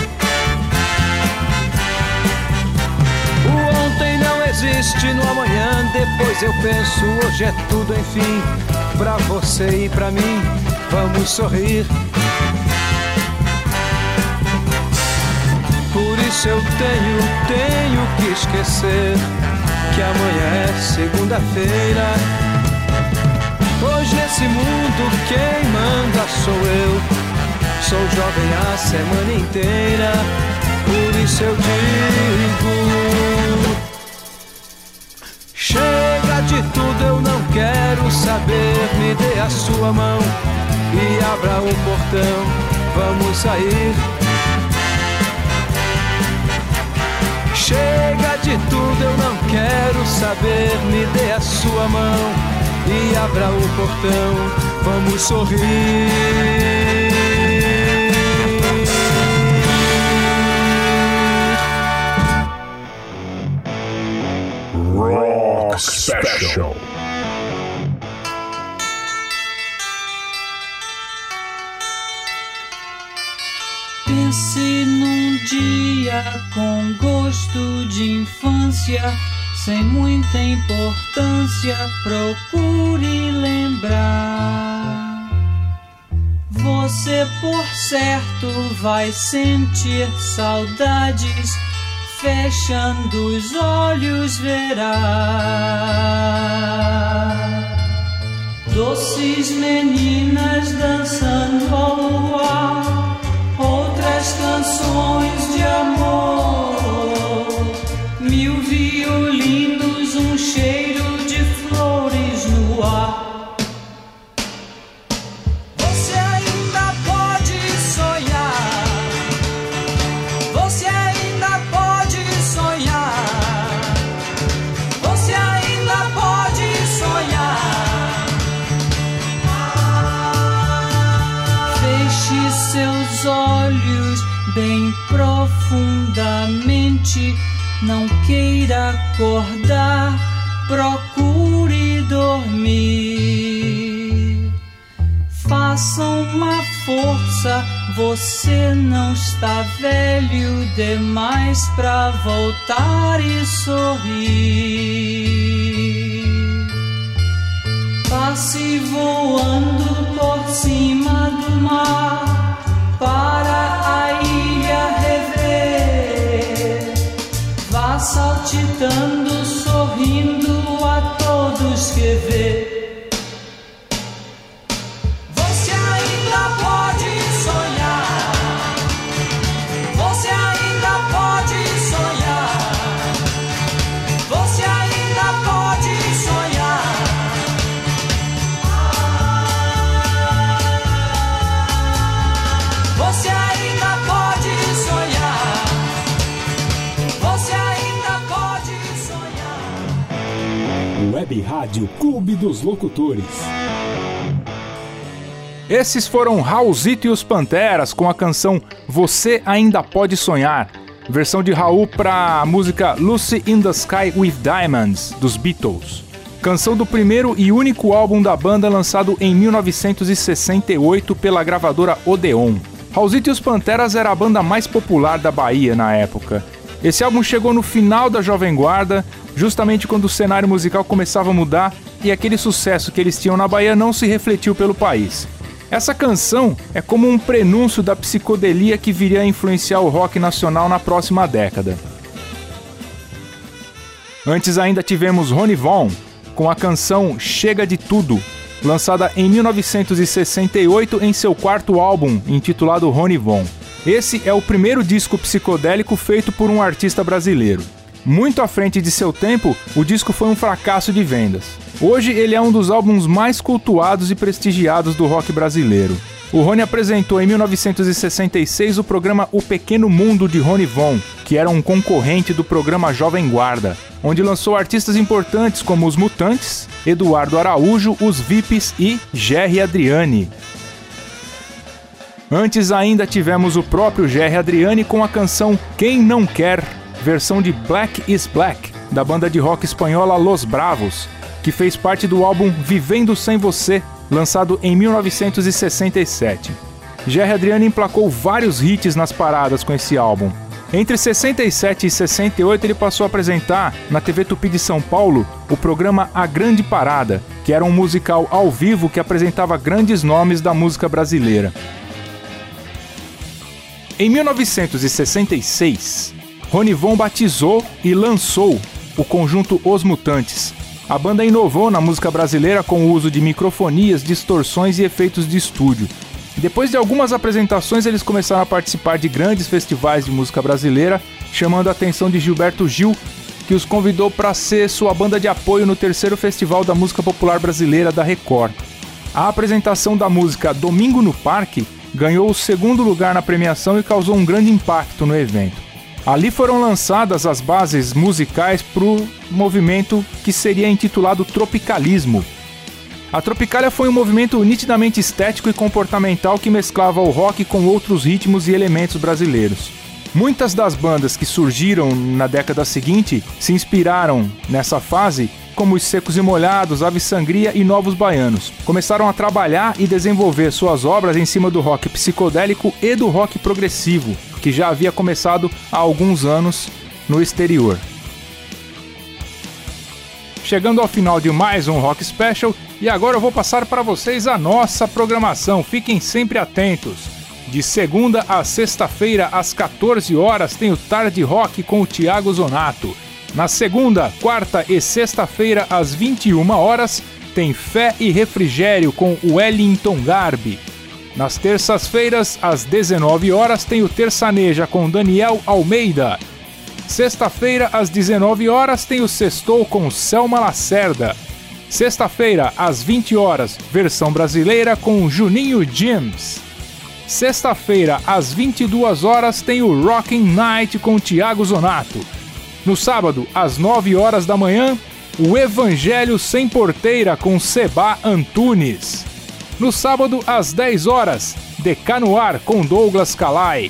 O ontem não existe no amanhã. Depois eu penso, hoje é tudo, enfim. Pra você e pra mim, vamos sorrir. Por isso eu tenho, tenho que esquecer que amanhã é segunda-feira. Hoje nesse mundo quem manda sou eu. Sou jovem a semana inteira, por isso eu digo. Chega de tudo, eu não quero saber. Me dê a sua mão e abra o portão. Vamos sair. Chega de tudo, eu não quero saber. Me dê a sua mão e abra o portão. Vamos sorrir. Rock Special. Pense num dia com gosto de infância, sem muita importância, procure lembrar. Você, por certo, vai sentir saudades, fechando os olhos verá. Doces meninas dançando ao luar, outras canções de amor, cheiro de flores no ar. Você ainda pode sonhar. Você ainda pode sonhar. Você ainda pode sonhar. Feche seus olhos bem profundamente. Não queira acordar. Procure dormir. Faça uma força, você não está velho demais pra voltar e sorrir. Passe voando por cima do mar para a ilha rever. Vá saltitando, sorrindo a todos que vê. Web Rádio Clube dos Locutores. Esses foram Raulzito e os Panteras com a canção Você Ainda Pode Sonhar, versão de Raul para a música Lucy in the Sky with Diamonds, dos Beatles. Canção do primeiro e único álbum da banda lançado em 1968 pela gravadora Odeon. Raulzito e os Panteras era a banda mais popular da Bahia na época. Esse álbum chegou no final da Jovem Guarda, justamente quando o cenário musical começava a mudar e aquele sucesso que eles tinham na Bahia não se refletiu pelo país. Essa canção é como um prenúncio da psicodelia que viria a influenciar o rock nacional na próxima década. Antes ainda tivemos Ronnie Von com a canção Chega de Tudo, lançada em 1968 em seu quarto álbum, intitulado Ronnie Von. Esse é o primeiro disco psicodélico feito por um artista brasileiro. Muito à frente de seu tempo, o disco foi um fracasso de vendas. Hoje ele é um dos álbuns mais cultuados e prestigiados do rock brasileiro. O Rony apresentou em 1966 o programa O Pequeno Mundo de Rony Von, que era um concorrente do programa Jovem Guarda, onde lançou artistas importantes como os Mutantes, Eduardo Araújo, os Vips e Jerry Adriani. Antes ainda tivemos o próprio Jerry Adriani com a canção Quem Não Quer, versão de Black is Black, da banda de rock espanhola Los Bravos, que fez parte do álbum Vivendo Sem Você, lançado em 1967. Jerry Adriani emplacou vários hits nas paradas com esse álbum. Entre 67 e 68 ele passou a apresentar, na TV Tupi de São Paulo, o programa A Grande Parada, que era um musical ao vivo que apresentava grandes nomes da música brasileira. Em 1966, Rony Von batizou e lançou o conjunto Os Mutantes. A banda inovou na música brasileira com o uso de microfonias, distorções e efeitos de estúdio. Depois de algumas apresentações, eles começaram a participar de grandes festivais de música brasileira, chamando a atenção de Gilberto Gil, que os convidou para ser sua banda de apoio no terceiro Festival da Música Popular Brasileira da Record. A apresentação da música Domingo no Parque ganhou o segundo lugar na premiação e causou um grande impacto no evento. Ali foram lançadas as bases musicais para o movimento que seria intitulado Tropicalismo. A Tropicália foi um movimento nitidamente estético e comportamental que mesclava o rock com outros ritmos e elementos brasileiros. Muitas das bandas que surgiram na década seguinte se inspiraram nessa fase, como os Secos e Molhados, Ave Sangria e Novos Baianos. Começaram a trabalhar e desenvolver suas obras em cima do rock psicodélico e do rock progressivo, que já havia começado há alguns anos no exterior. Chegando ao final de mais um Rock Special, e agora eu vou passar para vocês a nossa programação. Fiquem sempre atentos. De segunda a sexta-feira, às 14 horas, tem o Tarde Rock com o Thiago Zonato. Na segunda, quarta e sexta-feira, às 21 horas, tem Fé e Refrigério com Wellington Garbi. Nas terças-feiras, às 19 horas, tem o Terçaneja com Daniel Almeida. Sexta-feira, às 19 horas, tem o Sextou com Selma Lacerda. Sexta-feira, às 20 horas, versão brasileira com Juninho James. Sexta-feira, às 22 horas, tem o Rocking Night com Tiago Zonato. No sábado, às 9 horas da manhã, o Evangelho Sem Porteira com Seba Antunes. No sábado, às 10 horas, Decanoar com Douglas Calai.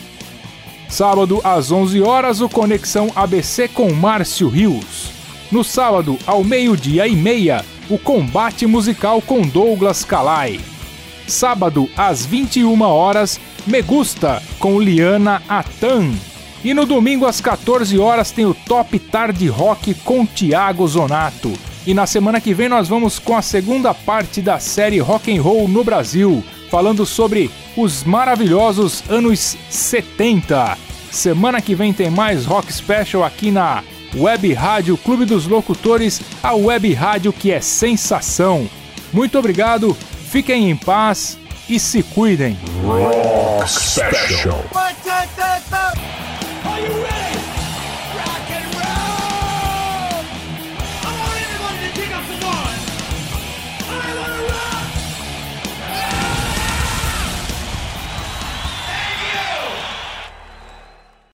Sábado, às 11 horas, o Conexão ABC com Márcio Rios. No sábado, ao meio-dia e meia, o Combate Musical com Douglas Calai. Sábado, às 21 horas, Me Gusta com Liana Atan. E no domingo, às 14 horas, tem o Top Tarde Rock com Tiago Zonato. E na semana que vem nós vamos com a segunda parte da série Rock and Roll no Brasil, falando sobre os maravilhosos anos 70. Semana que vem tem mais Rock Special aqui na Web Rádio Clube dos Locutores, a web rádio que é sensação. Muito obrigado, fiquem em paz e se cuidem. Rock Special. Are you ready?